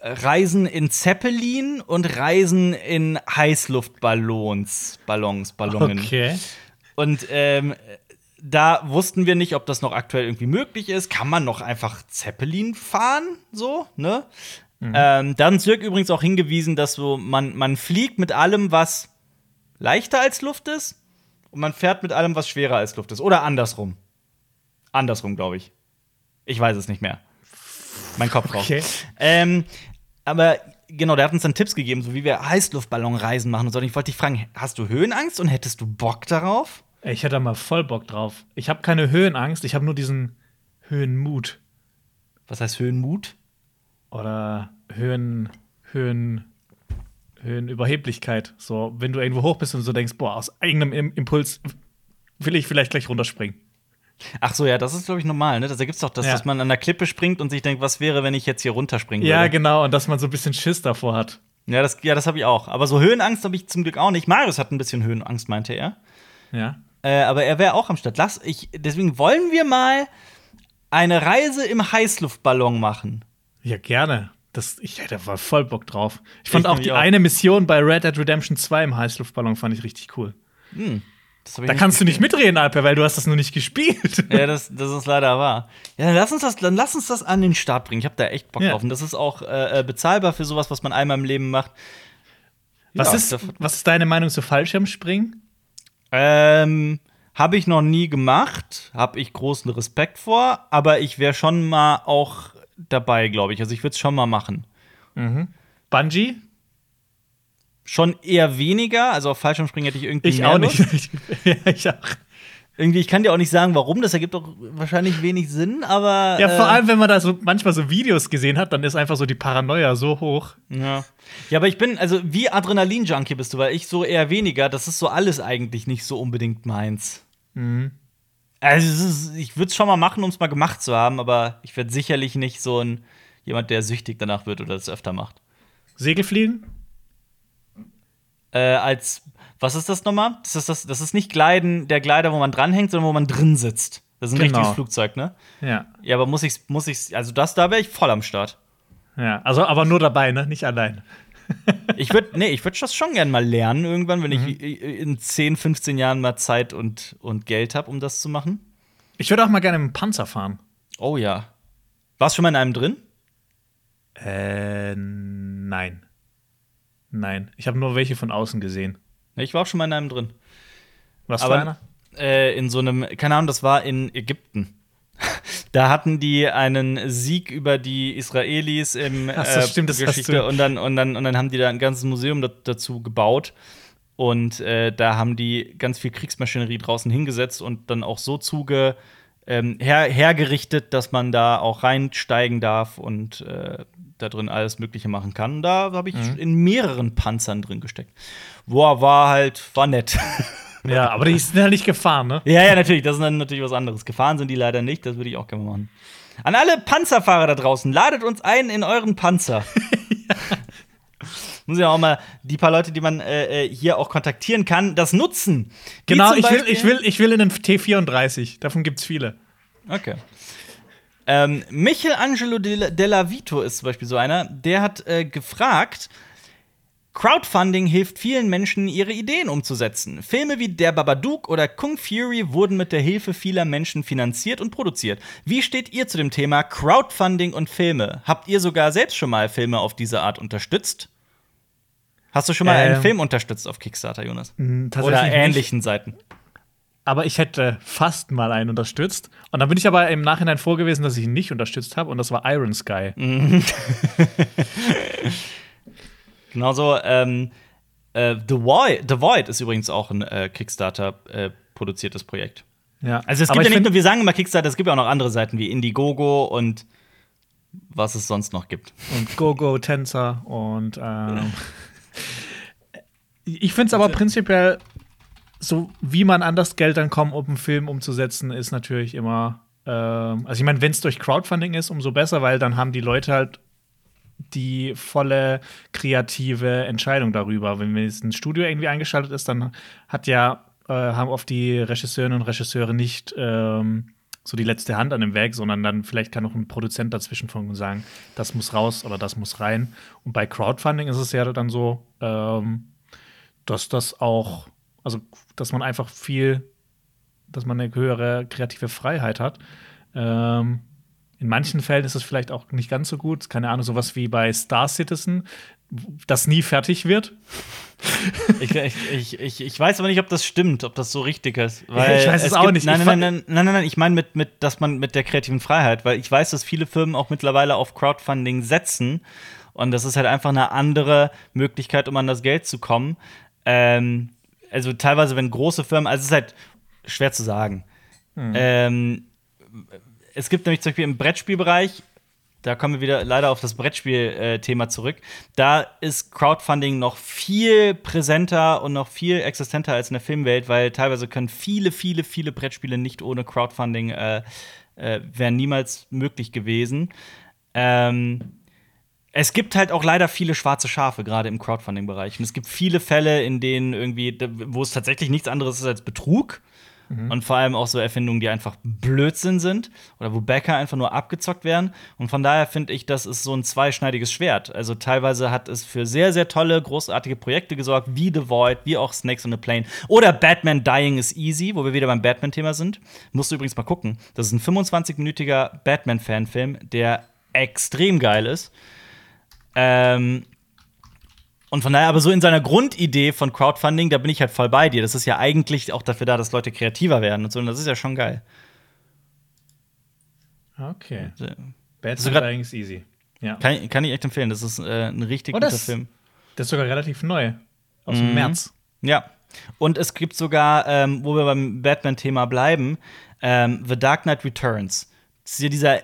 Reisen in Zeppelin und Reisen in Heißluftballons, Ballons, Ballungen. Okay. Und ähm, da wussten wir nicht, ob das noch aktuell irgendwie möglich ist. Kann man noch einfach Zeppelin fahren? So, ne? Ähm, da hat Dirk übrigens auch hingewiesen, dass so man, man fliegt mit allem, was leichter als Luft ist, und man fährt mit allem, was schwerer als Luft ist. Oder andersrum. Andersrum, glaube ich. Ich weiß es nicht mehr. Mein Kopf raus. Okay. Ähm, aber genau, der hat uns dann Tipps gegeben, so wie wir Heißluftballonreisen machen und so. Und ich wollte dich fragen, hast du Höhenangst und hättest du Bock darauf? Ich hätte da mal voll Bock drauf. Ich habe keine Höhenangst, ich habe nur diesen Höhenmut. Was heißt Höhenmut? Oder Höhen, Höhen, Höhenüberheblichkeit. So, wenn du irgendwo hoch bist und so denkst, boah, aus eigenem Im Impuls will ich vielleicht gleich runterspringen. Ach so, ja, das ist, glaube ich, normal, ne? Da gibt's doch das, Ja. dass man an der Klippe springt und sich denkt, was wäre, wenn ich jetzt hier runterspringen Ja, würde. genau, und dass man so ein bisschen Schiss davor hat. Ja, das, ja, das habe ich auch. Aber so Höhenangst habe ich zum Glück auch nicht. Marius hat ein bisschen Höhenangst, meinte er. Ja. Äh, aber er wäre auch am Start. Lass, ich, deswegen wollen wir mal eine Reise im Heißluftballon machen. Ja, gerne. Das, ich hätte voll- voll Bock drauf. Ich fand Ich auch die auch. eine Mission bei Red Dead Redemption 2 im Heißluftballon fand ich richtig cool. Ich Da kannst du nicht mitreden, Alper, weil du hast das nur nicht gespielt. Ja, das, das ist leider wahr. Ja, dann lass uns das, dann lass uns das an den Start bringen. Ich habe da echt Bock Ja. drauf. Und das ist auch äh, äh, bezahlbar für sowas, was man einmal im Leben macht. Was, Ja, ist, was ist deine Meinung zu Fallschirmspringen? Ähm, habe ich noch nie gemacht, habe ich großen Respekt vor, aber ich wäre schon mal auch dabei, glaube ich. Also ich würde es schon mal machen. Bungee? Schon eher weniger, also auf Fallschirmspringen hätte ich irgendwie Ich auch Lust. nicht. ja, ich auch. Irgendwie, ich kann dir auch nicht sagen, warum. Das ergibt auch wahrscheinlich wenig Sinn, aber Ja, vor äh, allem, wenn man da so manchmal so Videos gesehen hat, dann ist einfach so die Paranoia so hoch. Ja. ja, aber ich bin, also wie Adrenalin-Junkie bist du, weil ich so eher weniger, das ist so alles eigentlich nicht so unbedingt meins. Mhm. Also ist, ich würde es schon mal machen, um es mal gemacht zu haben, aber ich werde sicherlich nicht so ein jemand, der süchtig danach wird oder das öfter macht. Segelfliegen? Äh, als, was ist das nochmal? Das ist, das, das ist nicht Gleiten, der Gleiter, wo man dranhängt, sondern wo man drin sitzt. Das ist ein Genau. richtiges Flugzeug, ne? Ja. Ja, aber muss ich, muss ich, also das, da wäre ich voll am Start. Ja, also aber nur dabei, ne? Nicht allein. Ich würde nee, ich würde das schon gerne mal lernen irgendwann, wenn mhm. ich in 10, 15 Jahren mal Zeit und, und Geld habe, um das zu machen. Ich würde auch mal gerne im Panzer fahren. Oh ja. Warst du schon mal in einem drin? Äh, nein. Nein. Ich habe nur welche von außen gesehen. Ich war auch schon mal in einem drin. Was für einer? Äh, in so einem, keine Ahnung, das war in Ägypten. Da hatten die einen Sieg über die Israelis im Ach, das äh, stimmt, das Geschichte und dann, und, dann, und dann haben die da ein ganzes Museum dazu gebaut. Und äh, da haben die ganz viel Kriegsmaschinerie draußen hingesetzt und dann auch so zuge ähm, her hergerichtet, dass man da auch reinsteigen darf und äh, da drin alles Mögliche machen kann. Da habe ich mhm. in mehreren Panzern drin gesteckt. Boah, war halt, war nett. Ja, aber die sind ja nicht gefahren, ne? Ja, ja, natürlich. Das ist dann natürlich was anderes. Gefahren sind die leider nicht. Das würde ich auch gerne machen. An alle Panzerfahrer da draußen, ladet uns ein in euren Panzer. ja. Muss ja auch mal die paar Leute, die man äh, äh hier auch kontaktieren kann, das nutzen. genau, ich will, ich, will, ich will in den T34. Davon gibt es viele. Okay. Ähm, Michelangelo Della Vito ist zum Beispiel so einer, der hat äh, gefragt, Crowdfunding hilft vielen Menschen, ihre Ideen umzusetzen. Filme wie Der Babadook oder Kung Fury wurden mit der Hilfe vieler Menschen finanziert und produziert. Wie steht ihr zu dem Thema Crowdfunding und Filme? Habt ihr sogar selbst schon mal Filme auf diese Art unterstützt? Hast du schon mal ähm, einen Film unterstützt auf Kickstarter, Jonas? Oder ähnlichen nicht. Seiten? Aber ich hätte fast mal einen unterstützt. Und dann bin ich aber im Nachhinein vorgewesen, dass ich ihn nicht unterstützt habe. Und das war Iron Sky. Genauso, ähm, äh, The, Void, The Void ist übrigens auch ein äh, Kickstarter-produziertes äh, Projekt. Ja. Also es gibt ja nicht nur, wir sagen immer Kickstarter, es gibt ja auch noch andere Seiten wie Indiegogo und was es sonst noch gibt. Und GoGo, Tänzer und ähm, ich finde es aber prinzipiell so, wie man an das Geld dann kommt, um einen Film umzusetzen, ist natürlich immer ähm, also ich meine, wenn es durch Crowdfunding ist, umso besser, weil dann haben die Leute halt die volle kreative Entscheidung darüber. Wenn jetzt ein Studio irgendwie eingeschaltet ist, dann hat ja, äh, haben oft die Regisseurinnen und Regisseure nicht ähm, so die letzte Hand an dem Werk, sondern dann vielleicht kann auch ein Produzent dazwischen funken und sagen, das muss raus oder das muss rein. Und bei Crowdfunding ist es ja dann so, ähm, dass das auch, also dass man einfach viel, dass man eine höhere kreative Freiheit hat. Ähm, in manchen Fällen ist es vielleicht auch nicht ganz so gut. Keine Ahnung, sowas wie bei Star Citizen, das nie fertig wird. ich, ich, ich, ich, weiß aber nicht, ob das stimmt, ob das so richtig ist. Weil ich weiß es, es auch nicht. Nein, nein, nein, nein, nein, nein, ich meine mit, mit, dass man mit der kreativen Freiheit, weil ich weiß, dass viele Firmen auch mittlerweile auf Crowdfunding setzen. Und das ist halt einfach eine andere Möglichkeit, um an das Geld zu kommen. Ähm, also teilweise, wenn große Firmen, also es ist halt schwer zu sagen. Hm. Ähm, es gibt nämlich zum Beispiel im Brettspielbereich, da kommen wir wieder leider auf das Brettspiel-Thema zurück. Da ist Crowdfunding noch viel präsenter und noch viel existenter als in der Filmwelt, weil teilweise können viele, viele, viele Brettspiele nicht ohne Crowdfunding äh, äh, wären niemals möglich gewesen. Ähm, es gibt halt auch leider viele schwarze Schafe, gerade im Crowdfunding-Bereich. Und es gibt viele Fälle, in denen irgendwie, wo es tatsächlich nichts anderes ist als Betrug. Mhm. Und vor allem auch so Erfindungen, die einfach Blödsinn sind oder wo Bäcker einfach nur abgezockt werden. Und von daher finde ich, das ist so ein zweischneidiges Schwert. Also teilweise hat es für sehr, sehr tolle, großartige Projekte gesorgt, wie The Void, wie auch Snakes on a Plane oder Batman Dying is Easy, wo wir wieder beim Batman-Thema sind. Musst du übrigens mal gucken. Das ist ein 25-minütiger Batman-Fanfilm, der extrem geil ist. Ähm, und von daher aber so in seiner Grundidee von Crowdfunding, da bin ich halt voll bei dir. Das ist ja eigentlich auch dafür da, dass Leute kreativer werden und so. Und das ist ja schon geil. Okay. Also, Bad Dying is easy. Ja. Kann, kann, ich echt empfehlen. Das ist äh, ein richtig oh, guter das, Film. Der ist sogar relativ neu. Aus dem mhm. März. Ja. Und es gibt sogar, ähm, wo wir beim Batman-Thema bleiben, ähm, The Dark Knight Returns. Das ist ja dieser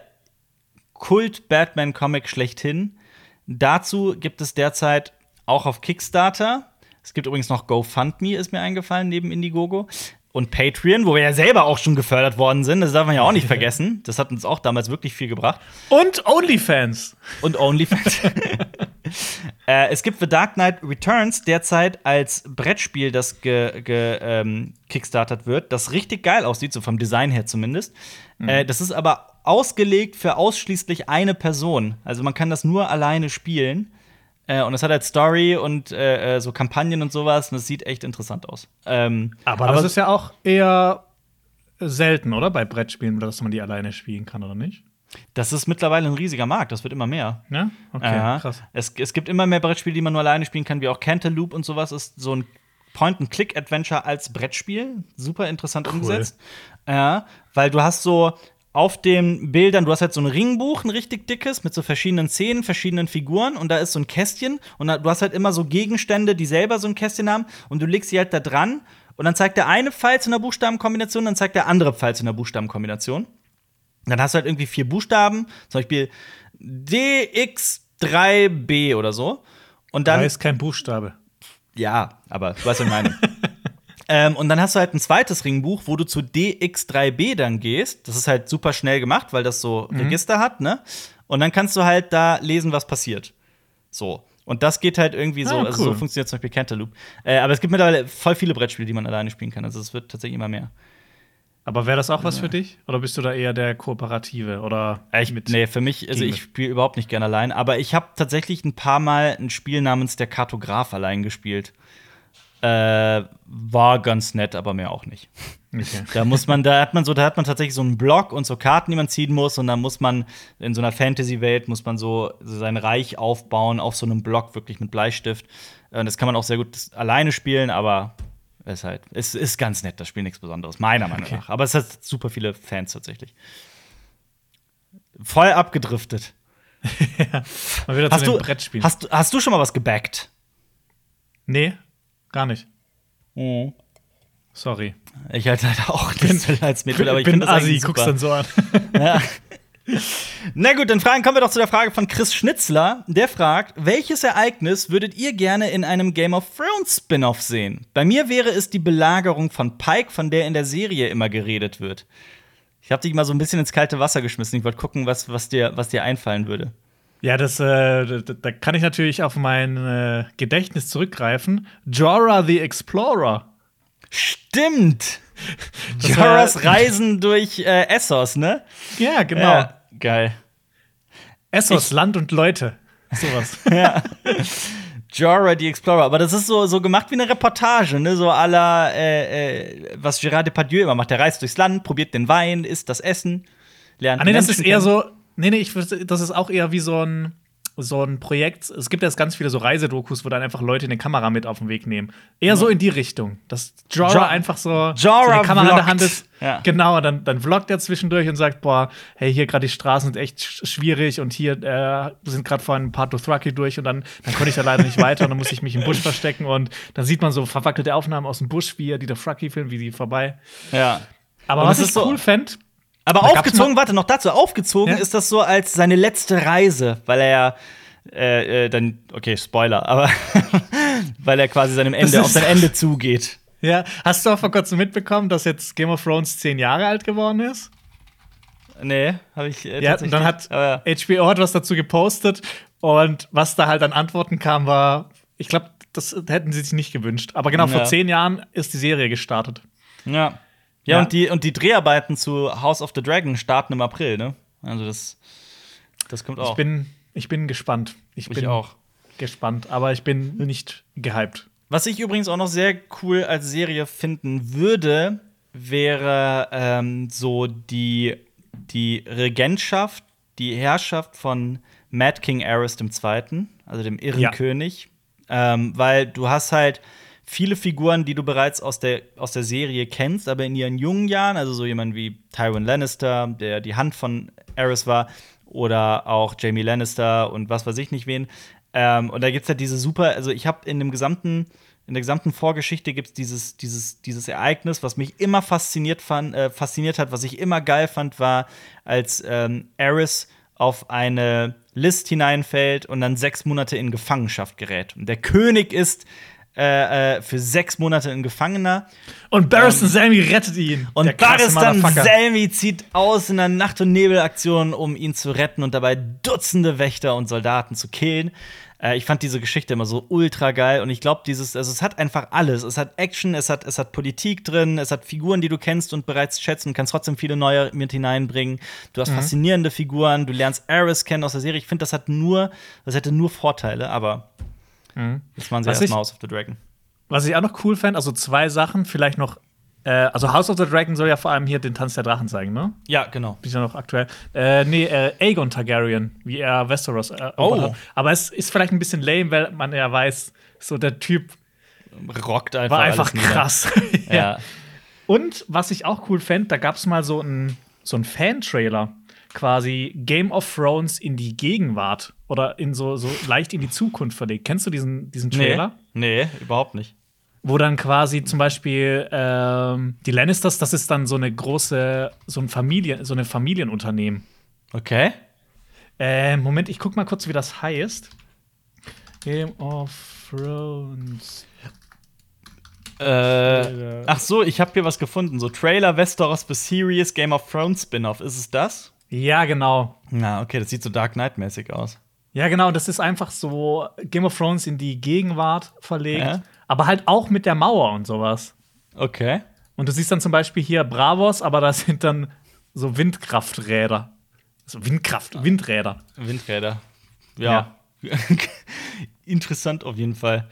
Kult-Batman-Comic schlechthin. Dazu gibt es derzeit auch auf Kickstarter. Es gibt übrigens noch GoFundMe, ist mir eingefallen, neben Indiegogo. Und Patreon, wo wir ja selber auch schon gefördert worden sind. Das darf man ja auch nicht vergessen. Das hat uns auch damals wirklich viel gebracht. Und OnlyFans. Und OnlyFans. äh, es gibt The Dark Knight Returns derzeit als Brettspiel, das gekickstartet ge, ähm, wird, das richtig geil aussieht, so vom Design her zumindest. Mhm. Äh, das ist aber ausgelegt für ausschließlich eine Person. Also man kann das nur alleine spielen. Äh, und es hat halt Story und äh, äh, so Kampagnen und sowas. Und es sieht echt interessant aus. Ähm, aber, das ist ja auch eher selten, oder? Bei Brettspielen, dass man die alleine spielen kann, oder nicht? Das ist mittlerweile ein riesiger Markt, das wird immer mehr. Ja, okay, krass. Es, es gibt immer mehr Brettspiele, die man nur alleine spielen kann, wie auch Cantaloupe und sowas ist so ein Point-and-Click-Adventure als Brettspiel. Super interessant cool. umgesetzt. Ja, weil du hast so auf den Bildern, du hast halt so ein Ringbuch, ein richtig dickes, mit so verschiedenen Szenen, verschiedenen Figuren und da ist so ein Kästchen und da, du hast halt immer so Gegenstände, die selber so ein Kästchen haben und du legst sie halt da dran und dann zeigt der eine Pfeil zu einer Buchstabenkombination, dann zeigt der andere Pfeil zu einer Buchstabenkombination. Dann hast du halt irgendwie vier Buchstaben, zum Beispiel DX3B oder so. Und dann. Da ist kein Buchstabe. Ja, aber du weißt, was ich meine. ähm, und dann hast du halt ein zweites Ringbuch, wo du zu DX3B dann gehst. Das ist halt super schnell gemacht, weil das so mhm. Register hat, ne? Und dann kannst du halt da lesen, was passiert. So. Und das geht halt irgendwie so, ah, cool. also so funktioniert zum Beispiel Cantaloupe. Äh, aber es gibt mittlerweile voll viele Brettspiele, die man alleine spielen kann. Also es wird tatsächlich immer mehr. Aber wäre das auch was für dich? Oder bist du da eher der Kooperative? Oder ich, mit nee, für mich, also ich spiele überhaupt nicht gerne allein. Aber ich habe tatsächlich ein paar Mal ein Spiel namens Der Kartograf allein gespielt. Äh, war ganz nett, aber mehr auch nicht. Okay. Da muss man, da hat man so, da hat man tatsächlich so einen Block und so Karten, die man ziehen muss, und dann muss man in so einer Fantasy-Welt muss man so sein Reich aufbauen auf so einem Block, wirklich mit Bleistift. Und das kann man auch sehr gut alleine spielen, aber es ist halt, es ist ganz nett, das Spiel nichts Besonderes, meiner Meinung okay. nach. Aber es hat super viele Fans tatsächlich. Voll abgedriftet. ja, mal wieder hast zu du, Brettspielen. Hast, hast du schon mal was gebackt? Nee, gar nicht. Oh. Sorry. Ich halte halt auch das als Mittel, aber ich bin Asi, guckst dann so an. ja. Na gut, dann fragen, kommen wir doch zu der Frage von Chris Schnitzler. Der fragt, welches Ereignis würdet ihr gerne in einem Game of Thrones Spin-off sehen? Bei mir wäre es die Belagerung von Pike, von der in der Serie immer geredet wird. Ich habe dich mal so ein bisschen ins kalte Wasser geschmissen. Ich wollte gucken, was, was, dir, was dir einfallen würde. Ja, das, äh, da kann ich natürlich auf mein äh, Gedächtnis zurückgreifen. Jorah the Explorer. Stimmt! Jorahs Reisen durch äh, Essos, ne? Ja, genau. Ja, geil. Essos, ich Land und Leute. Sowas. ja. Jorah the Explorer. Aber das ist so, so gemacht wie eine Reportage, ne? So aller, äh, äh, was Gérard Depardieu immer macht. Der reist durchs Land, probiert den Wein, isst das Essen, lernt. Ah, nee, das ist eher so. Nee, nee, ich, das ist auch eher wie so ein so ein Projekt. Es gibt jetzt ganz viele so Reisedokus, wo dann einfach Leute eine Kamera mit auf den Weg nehmen. Eher ja. so in die Richtung. Dass Jorah jo einfach so, Jorah so eine Kamera in der Hand ist. Ja. Genau, dann, dann vloggt er zwischendurch und sagt, boah, hey, hier gerade die Straßen sind echt schwierig und hier äh, sind gerade vorhin ein paar Dothraki durch und dann, dann konnte ich da leider nicht weiter und dann muss ich mich im Busch verstecken und dann sieht man so verwackelte Aufnahmen aus dem Busch, wie er die Dothraki filmt, wie sie vorbei. Ja. Aber Und was ich ist so- cool fände, Aber Da aufgezogen, warte, noch dazu, aufgezogen Ja. ist das so als seine letzte Reise, weil er ja äh, äh, dann, okay, Spoiler, aber weil er quasi seinem Ende, auf sein Ende zugeht. ja, hast du auch vor kurzem mitbekommen, dass jetzt Game of Thrones zehn Jahre alt geworden ist? Nee, habe ich äh, Ja, und dann hat ja. HBO hat was dazu gepostet und was da halt an Antworten kam, war, ich glaube, das hätten sie sich nicht gewünscht. Aber genau, vor Ja. zehn Jahren ist die Serie gestartet. Ja. Ja, Ja. Und, die, und die Dreharbeiten zu House of the Dragon starten im April, ne? Also das, das kommt auch. Ich bin, ich bin gespannt. Ich Ich bin auch. gespannt, aber ich bin nicht gehypt. Was ich übrigens auch noch sehr cool als Serie finden würde, wäre ähm, so die, die Regentschaft, die Herrschaft von Mad King Aerys II., also dem irren Ja. König. Ähm, weil du hast halt viele Figuren, die du bereits aus der, aus der Serie kennst, aber in ihren jungen Jahren, also so jemand wie Tywin Lannister, der die Hand von Aerys war, oder auch Jamie Lannister und was weiß ich nicht wen. Ähm, und da gibt's halt diese super, also ich habe in dem gesamten, in der gesamten Vorgeschichte gibt's dieses, dieses, dieses Ereignis, was mich immer fasziniert, fand, äh, fasziniert hat, was ich immer geil fand, war, als ähm, Aerys auf eine List hineinfällt und dann sechs Monate in Gefangenschaft gerät. Und der König ist äh, äh, für sechs Monate ein Gefangener. Und Barristan Selmy rettet ihn. Ähm, Und Barristan. Selmy zieht aus in einer Nacht- und Nebelaktion, um ihn zu retten und dabei Dutzende Wächter und Soldaten zu killen. Äh, ich fand diese Geschichte immer so ultra geil und ich glaube, dieses, also es hat einfach alles. Es hat Action, es hat, es hat Politik drin, es hat Figuren, die du kennst und bereits schätzt und kannst trotzdem viele neue mit hineinbringen. Du hast faszinierende Figuren, du lernst Aerys kennen aus der Serie. Ich finde, das hat nur, das hätte nur Vorteile, aber Jetzt machen sie Was ich- erstmal House of the Dragon. Was ich auch noch cool fände, also zwei Sachen, vielleicht noch. Äh, also House of the Dragon soll ja vor allem hier den Tanz der Drachen zeigen, ne? Ja, genau. Ja noch aktuell. Äh, nee, äh, Aegon Targaryen, wie er Westeros erobert Oh. hat. Aber es ist vielleicht ein bisschen lame, weil man ja weiß, so der Typ Rockt einfach. war einfach krass. Ja. Und was ich auch cool fände, da gab es mal so einen so einen Fan-Trailer, quasi Game of Thrones in die Gegenwart oder in so, so leicht in die Zukunft verlegt. Kennst du diesen, diesen Nee, Trailer? nee, überhaupt nicht. Wo dann quasi zum Beispiel ähm, die Lannisters, das ist dann so eine große, so ein Familien, so eine Familienunternehmen. Okay. Äh, Moment, ich guck mal kurz, wie das heißt. Game of Thrones. Äh, ach so, ich habe hier was gefunden. So Trailer Westeros The Series Game of Thrones Spin-off. Ist es das? Ja, genau. Na, okay, das sieht so Dark Knight-mäßig aus. Ja, genau, das ist einfach so Game of Thrones in die Gegenwart verlegt, Ja. aber halt auch mit der Mauer und sowas. Okay. Und du siehst dann zum Beispiel hier Bravos, aber da sind dann so Windkrafträder. So Windkraft, Windräder. Windräder. Ja. Interessant auf jeden Fall.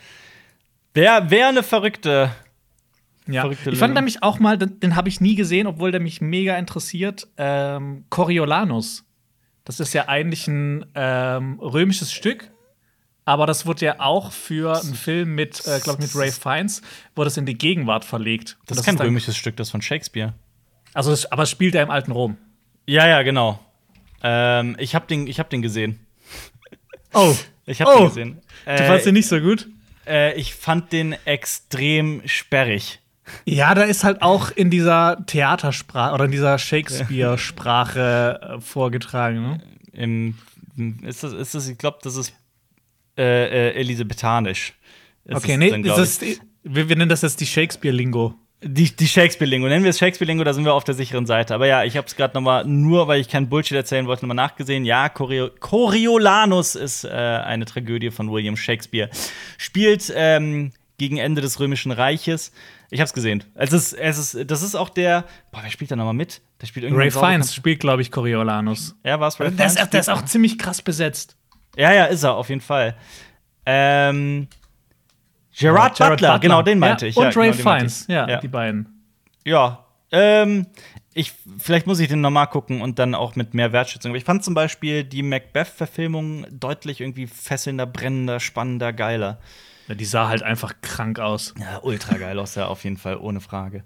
Wäre wär eine verrückte. Ja. Verrückte Ich fand nämlich auch mal, den, den habe ich nie gesehen, obwohl der mich mega interessiert. Ähm, Coriolanus. Das ist ja eigentlich ein ähm, römisches Stück, aber das wurde ja auch für einen Film mit, äh, glaube ich, mit Ray Fiennes, wurde es in die Gegenwart verlegt. Das, Und ist kein dann- römisches Stück, das ist von Shakespeare. Also, das, aber es spielt er im alten Rom. Ja, ja, genau. Ähm, ich habe den, ich hab den gesehen. Oh, Ich habe Oh. den gesehen. du fandst den nicht so gut? äh, ich fand den extrem sperrig. Ja, da ist halt auch in dieser Theatersprache oder in dieser Shakespeare-Sprache äh, vorgetragen. Ne? Im, ist das, ist das, ich glaube, das ist äh, äh, elisabethanisch. Ist Okay, nee, dann, das wir, wir nennen das jetzt die Shakespeare-Lingo. Die, die Shakespeare-Lingo. Nennen wir es Shakespeare-Lingo, da sind wir auf der sicheren Seite. Aber ja, ich habe es gerade noch mal, nur weil ich keinen Bullshit erzählen wollte, noch mal nachgesehen. Ja, Chorio Coriolanus ist äh, eine Tragödie von William Shakespeare. Spielt ähm, gegen Ende des Römischen Reiches. Ich habe es gesehen. Es ist, es ist, das ist auch der. Boah, wer spielt da noch mal mit? Der spielt irgendwie Ray Fiennes spielt, glaube ich, Coriolanus. Ja, war es Ray Der ist, Fiennes? der ist auch ziemlich krass besetzt. Ja, ja, ist er, auf jeden Fall. Ähm. Gerard, Gerard Butler, genau, den meinte ja, ich. Und ja, Ray genau, Fiennes, ja, ja. die beiden. Ja, ähm, ich, vielleicht muss ich den nochmal gucken und dann auch mit mehr Wertschätzung. Aber ich fand zum Beispiel die Macbeth-Verfilmung deutlich irgendwie fesselnder, brennender, spannender, geiler. Die sah halt einfach krank aus. Ja, ultra geil aus, ja, auf jeden Fall, ohne Frage.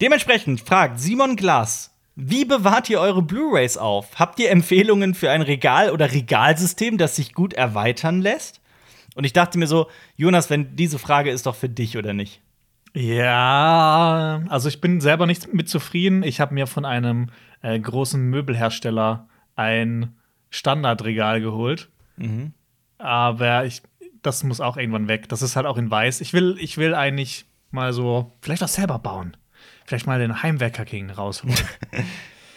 Dementsprechend fragt Simon Glass, wie bewahrt ihr eure Blu-Rays auf? Habt ihr Empfehlungen für ein Regal- oder Regalsystem, das sich gut erweitern lässt? Und ich dachte mir so, Jonas, wenn diese Frage ist doch für dich oder nicht? Ja, also ich bin selber nicht mit zufrieden. Ich habe mir von einem äh, großen Möbelhersteller ein Standardregal geholt. Mhm. Aber ich, das muss auch irgendwann weg. Das ist halt auch in weiß. Ich will, ich will eigentlich mal so, vielleicht auch selber bauen. Vielleicht mal den Heimwerker King rausholen.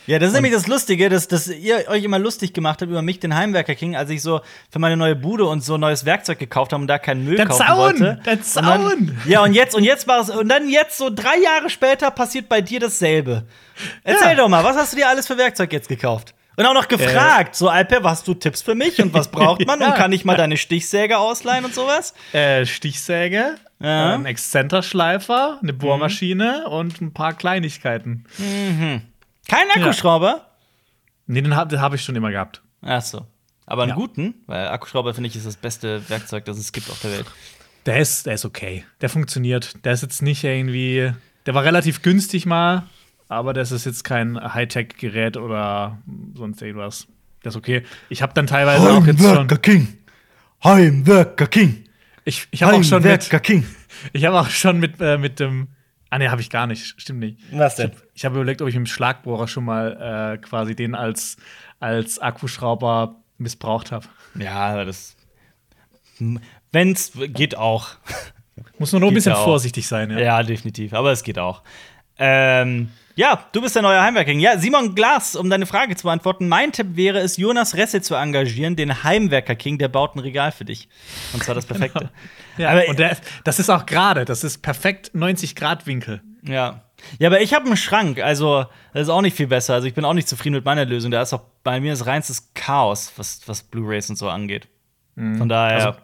Ja, das ist nämlich das Lustige, dass, dass ihr euch immer lustig gemacht habt über mich, den Heimwerker King, als ich so für meine neue Bude und so neues Werkzeug gekauft habe und da keinen Müll Der kaufen Zaun! wollte. Der Und Zaun! Dann, ja, und jetzt, und jetzt war es, und dann jetzt, so drei Jahre später, passiert bei dir dasselbe. Erzähl Ja. doch mal, was hast du dir alles für Werkzeug jetzt gekauft? Und auch noch gefragt, so Alper, hast du Tipps für mich und was braucht man? Ja. Und kann ich mal deine Stichsäge ausleihen und sowas? äh, Stichsäge, Ja. ein Exzenterschleifer, eine Bohrmaschine und ein paar Kleinigkeiten. Kein Akkuschrauber? Nee, den habe hab ich schon immer gehabt. Ach so. Aber einen Ja. guten, weil Akkuschrauber finde ich ist das beste Werkzeug, das es gibt auf der Welt. Der ist, der ist okay. Der funktioniert. Der ist jetzt nicht irgendwie. Der war relativ günstig mal, aber das ist jetzt kein Hightech-Gerät oder sonst irgendwas. Der ist okay. Ich habe dann teilweise auch jetzt schon. King. Heimwerker King. Ich, ich habe auch schon mit. King. Ich habe auch schon mit, äh, mit dem. Ah, nee, habe ich gar nicht. Stimmt nicht. Was denn? Ich habe überlegt, ob ich mit dem Schlagbohrer schon mal äh, quasi den als, als Akkuschrauber missbraucht habe. Ja, aber das. Wenn's geht auch. Muss nur noch ein bisschen ja auch. vorsichtig sein, Ja. ja. definitiv. Aber es geht auch. Ähm, ja, du bist der neue Heimwerker King. Ja, Simon Glas, um deine Frage zu beantworten. Mein Tipp wäre es, Jonas Resse zu engagieren, den Heimwerker King, der baut ein Regal für dich. Und zwar das Perfekte. ja Aber- und der, das ist auch gerade. Das ist perfekt 90-Grad-Winkel. Ja. Ja, aber ich habe einen Schrank, also das ist auch nicht viel besser. Also ich bin auch nicht zufrieden mit meiner Lösung. Da ist auch bei mir das reinstes Chaos, was, was Blu-Rays und so angeht. Von daher. Also,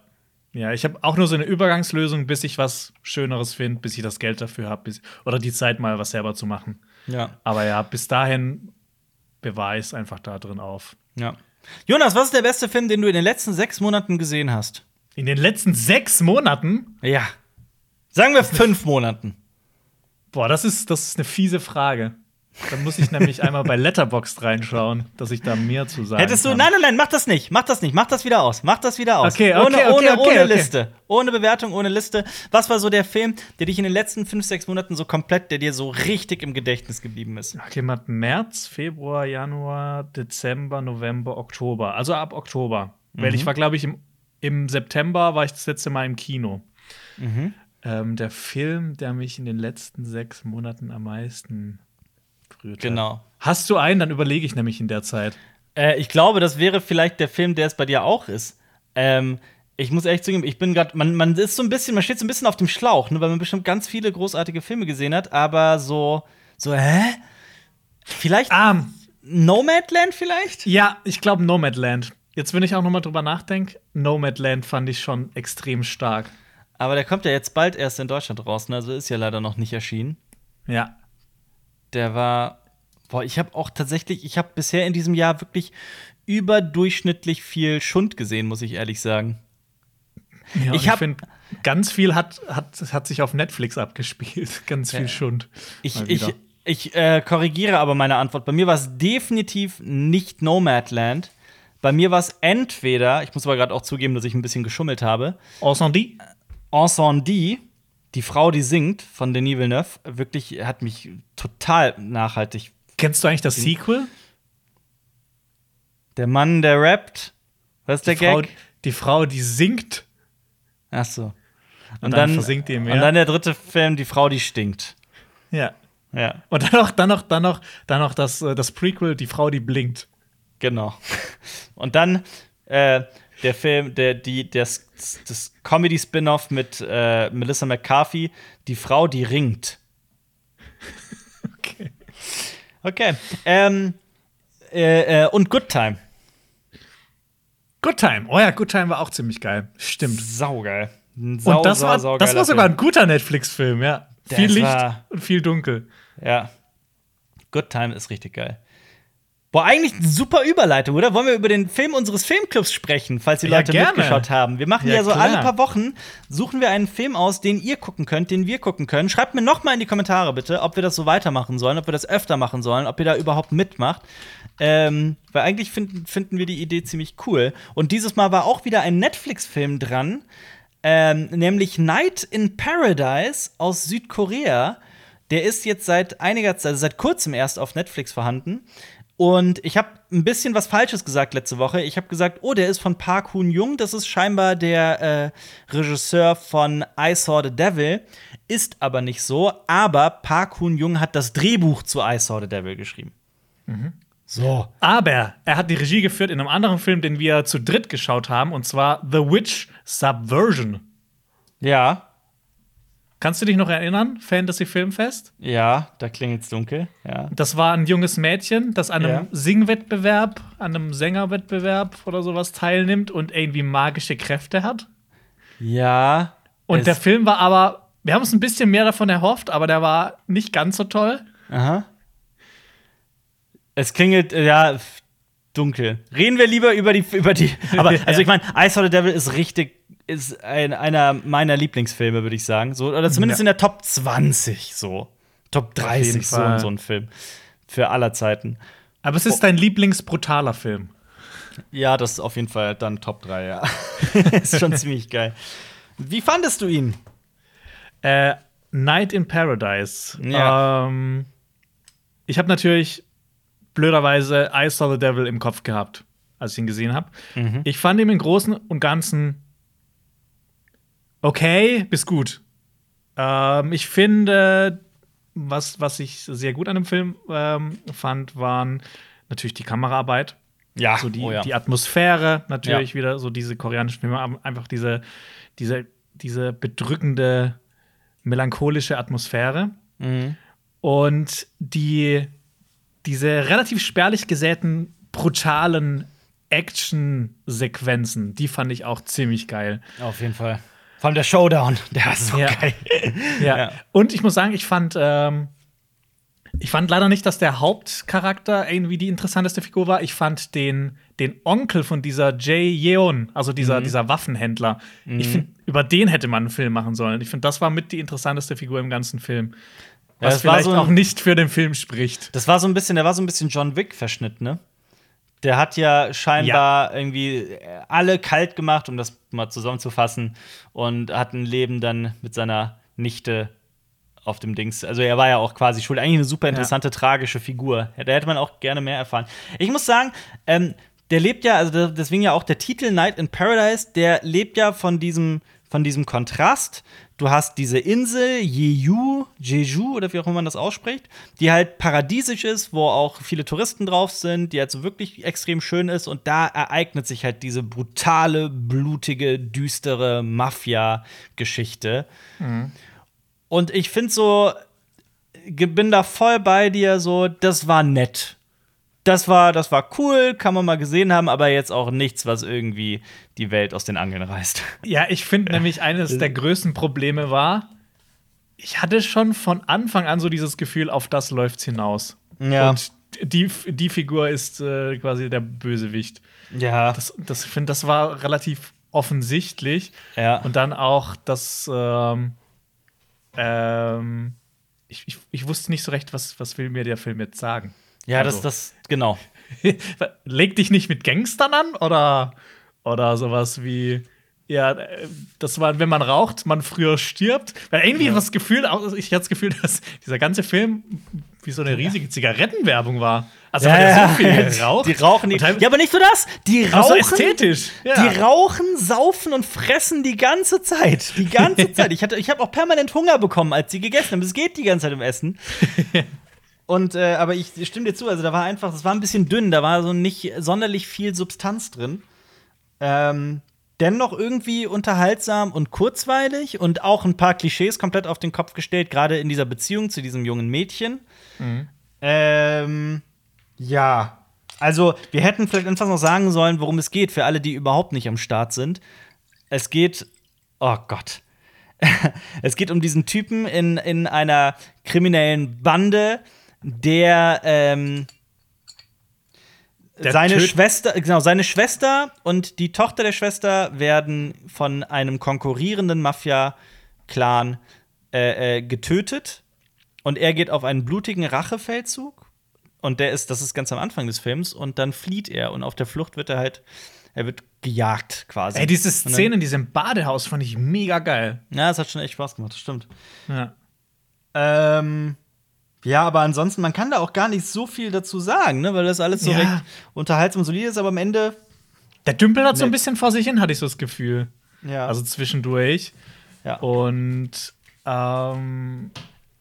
Ja, ich habe auch nur so eine Übergangslösung, bis ich was Schöneres finde, bis ich das Geld dafür habe, oder die Zeit mal was selber zu machen. Ja. Aber ja, bis dahin es einfach da drin auf. Ja. Jonas, was ist der beste Film, den du in den letzten sechs Monaten gesehen hast? In den letzten sechs Monaten? Ja. Sagen wir fünf Monaten. Boah, das ist, das ist eine fiese Frage. Dann muss ich nämlich einmal bei Letterboxd reinschauen, dass ich da mehr zu sagen Hättest du, kann. nein, nein, nein, mach das nicht, mach das nicht, mach das wieder aus, mach das wieder aus. Okay, okay, ohne, okay, ohne, okay, ohne okay. Liste, ohne Bewertung, ohne Liste. Was war so der Film, der dich in den letzten fünf, sechs Monaten so komplett, der dir so richtig im Gedächtnis geblieben ist? Okay, mal März, Februar, Januar, Dezember, November, Oktober. Also ab Oktober. Weil Mhm. ich war, glaube ich, im, im September war ich das letzte Mal im Kino. Mhm. Ähm, der Film, der mich in den letzten sechs Monaten am meisten berührt hat. Genau. Hast du einen? Dann überlege ich nämlich in der Zeit. Äh, ich glaube, das wäre vielleicht der Film, der es bei dir auch ist. Ähm, ich muss ehrlich zugeben, ich bin gerade, man, man ist so ein bisschen, man steht so ein bisschen auf dem Schlauch, ne, weil man bestimmt ganz viele großartige Filme gesehen hat, aber so, so, hä? Vielleicht Ah, Nomadland vielleicht? ja, ich glaube Nomadland. Jetzt, wenn ich auch noch mal drüber nachdenke, Nomadland fand ich schon extrem stark. Aber der kommt ja jetzt bald erst in Deutschland raus, ne? also ist ja leider noch nicht erschienen. Ja. Der war, boah, ich habe auch tatsächlich, ich habe bisher in diesem Jahr wirklich überdurchschnittlich viel Schund gesehen, muss ich ehrlich sagen. ja Ich ich finde, ganz viel hat, hat, hat sich auf Netflix abgespielt. Ganz viel Schund. Ich, ich, ich äh, korrigiere aber meine Antwort. Bei mir war es definitiv nicht Nomadland. Bei mir war es entweder, ich muss aber gerade auch zugeben, dass ich ein bisschen geschummelt habe, Ensemble? Ensemble, die Frau, die singt, von Denis Villeneuve, wirklich hat mich total nachhaltig. Kennst du eigentlich das Sequel? Der Mann, der rappt, was ist der Frau, Gag? die Frau, die singt. Ach so. Und dann versinkt die im Meer. Und dann der dritte Film, die Frau, die stinkt. Ja. Ja, Und dann noch, dann noch, dann noch, dann noch das, äh, das Prequel, die Frau, die blinkt. genau. Und dann äh, der Film, der, die, das, das Comedy-Spin-Off mit äh, Melissa McCarthy, die Frau, die ringt. Okay. Okay. Ähm, äh, äh, und Good Time. Good Time. Oh ja, Good Time war auch ziemlich geil. Stimmt. Saugeil. Sau, und das sau, war, sau das war sogar Film. ein guter Netflix-Film, ja. Das viel Licht und viel Dunkel. Ja. Good Time ist richtig geil. Boah, eigentlich eine super Überleitung, oder? Wollen wir über den Film unseres Filmclubs sprechen, falls die Ja, Leute gerne. mitgeschaut haben? Wir machen ja, Ja, so klar. alle paar Wochen, suchen wir einen Film aus, den ihr gucken könnt, den wir gucken können. Schreibt mir noch mal in die Kommentare bitte, ob wir das so weitermachen sollen, ob wir das öfter machen sollen, ob ihr da überhaupt mitmacht. Ähm, weil eigentlich finden, finden wir die Idee ziemlich cool. Und dieses Mal war auch wieder ein Netflix-Film dran, ähm, nämlich Night in Paradise aus Südkorea. Der ist jetzt seit einiger Zeit, also seit kurzem erst auf Netflix vorhanden. Und ich habe ein bisschen was Falsches gesagt letzte Woche. Ich habe gesagt, oh, der ist von Park Hoon Jung. Das ist scheinbar der äh, Regisseur von I Saw the Devil. Ist aber nicht so. Aber Park Hoon Jung hat das Drehbuch zu I Saw the Devil geschrieben. So. Aber er hat die Regie geführt in einem anderen Film, den wir zu dritt geschaut haben, und zwar The Witch Subversion. Ja, Kannst du dich noch erinnern? Fantasy Filmfest? ja, da klingelt's dunkel. Ja. Das war ein junges Mädchen, das an einem Ja. Singwettbewerb, an einem Sängerwettbewerb oder sowas teilnimmt und irgendwie magische Kräfte hat. Ja. Und der Film war aber, wir haben uns ein bisschen mehr davon erhofft, aber der war nicht ganz so toll. Aha. Es klingelt, äh, ja, dunkel. Reden wir lieber über die, über die. Aber, also ich meine, I Saw the Devil ist richtig, ist ein, einer meiner Lieblingsfilme, würde ich sagen. So, oder zumindest Ja. in der Top 20, so. Top jeden 30, so, so ein Film. Für aller Zeiten. Aber es ist dein Lieblingsbrutaler Film. Ja, das ist auf jeden Fall dann Top 3, ja. ist schon ziemlich geil. Wie fandest du ihn? Äh, Night in Paradise. Ja. Ähm, ich habe natürlich blöderweise I Saw the Devil im Kopf gehabt, als ich ihn gesehen habe. Mhm. Ich fand ihn im Großen und Ganzen okay bis gut. Ähm, ich finde, was, was ich sehr gut an dem Film ähm, fand, waren natürlich die Kameraarbeit. Ja, so die, oh ja. die Atmosphäre, natürlich wieder so diese koreanischen Filme, einfach diese, diese, diese bedrückende, melancholische Atmosphäre. Mhm. Und die, diese relativ spärlich gesäten, brutalen Action-Sequenzen, die fand ich auch ziemlich geil. Auf jeden Fall. Vor allem der Showdown, der war so Ja. geil. Ja. Ja. Und ich muss sagen, ich fand, ähm, ich fand leider nicht, dass der Hauptcharakter irgendwie die interessanteste Figur war. Ich fand den, den Onkel von dieser Jay Yeon, also dieser, dieser Waffenhändler, ich finde, über den hätte man einen Film machen sollen. Ich finde, das war mit die interessanteste Figur im ganzen Film. Ja, Was war vielleicht so ein- auch nicht für den Film spricht. Das war so ein bisschen, der war so ein bisschen John Wick-Verschnitt, ne? Der hat ja scheinbar irgendwie äh, alle kalt gemacht, um das mal zusammenzufassen, und hat ein Leben dann mit seiner Nichte auf dem Dings. Also er war ja auch quasi schuld. Eigentlich eine super interessante, tragische Figur. Ja, Da hätte man auch gerne mehr erfahren. Ich muss sagen, ähm, der lebt ja, also deswegen ja auch der Titel Night in Paradise, der lebt ja von diesem, von diesem Kontrast. Du hast diese Insel, Jeju, Jeju oder wie auch immer man das ausspricht, die halt paradiesisch ist, wo auch viele Touristen drauf sind, die halt so wirklich extrem schön ist. Und da ereignet sich halt diese brutale, blutige, düstere Mafia-Geschichte. Und ich finde so, bin da voll bei dir, so, das war nett. Das war, das war cool, kann man mal gesehen haben, aber jetzt auch nichts, was irgendwie die Welt aus den Angeln reißt. Ja, ich finde nämlich, eines der größten Probleme war, ich hatte schon von Anfang an so dieses Gefühl, auf das läuft's hinaus. Ja. Und die, die Figur ist äh, quasi der Bösewicht. Ja. Das, das, ich finde, das war relativ offensichtlich. Ja. Und dann auch, dass ähm, ähm, ich, ich, ich wusste nicht so recht, was, was will mir der Film jetzt sagen. Ja, das, Also. das, genau. Leg dich nicht mit Gangstern an oder, oder sowas wie. Ja, äh, das war, wenn man raucht, man früher stirbt. Weil irgendwie das Gefühl, auch- ich hatte das Gefühl, dass dieser ganze Film wie so eine riesige Zigarettenwerbung war. Also weil er so viel geraucht. Die rauchen die. Ja, aber nicht nur das. Die rauchen. ästhetisch. Ja. Die rauchen, saufen und fressen die ganze Zeit. Die ganze Zeit. Ich, hatte- ich habe auch permanent Hunger bekommen, als sie gegessen haben. Es geht die ganze Zeit im Essen. Und, äh, aber ich stimme dir zu, also da war einfach, das war ein bisschen dünn, da war so nicht sonderlich viel Substanz drin. Ähm, dennoch irgendwie unterhaltsam und kurzweilig und auch ein paar Klischees komplett auf den Kopf gestellt, gerade in dieser Beziehung zu diesem jungen Mädchen. Ähm, ja. Also, wir hätten vielleicht einfach noch sagen sollen, worum es geht, für alle, die überhaupt nicht am Start sind. Es geht. Oh Gott. es geht um diesen Typen in, in einer kriminellen Bande, der ähm, Der seine töt- Schwester, genau, seine Schwester und die Tochter der Schwester werden von einem konkurrierenden Mafia-Clan äh, äh, getötet. Und er geht auf einen blutigen Rachefeldzug. Und der ist, das ist ganz am Anfang des Films. Und dann flieht er. Und auf der Flucht wird er halt, er wird gejagt quasi. Ey, diese Szene in diesem Badehaus fand ich mega geil. Ja, es hat schon echt Spaß gemacht, das stimmt. Ja. Ähm, ja, aber ansonsten, man kann da auch gar nicht so viel dazu sagen, ne? weil das alles so Ja. recht unterhaltsam und solide ist, aber am Ende, Der Dümpel hat so ein bisschen vor sich hin, hatte ich so das Gefühl. ja. Also zwischendurch. ja. Und ähm,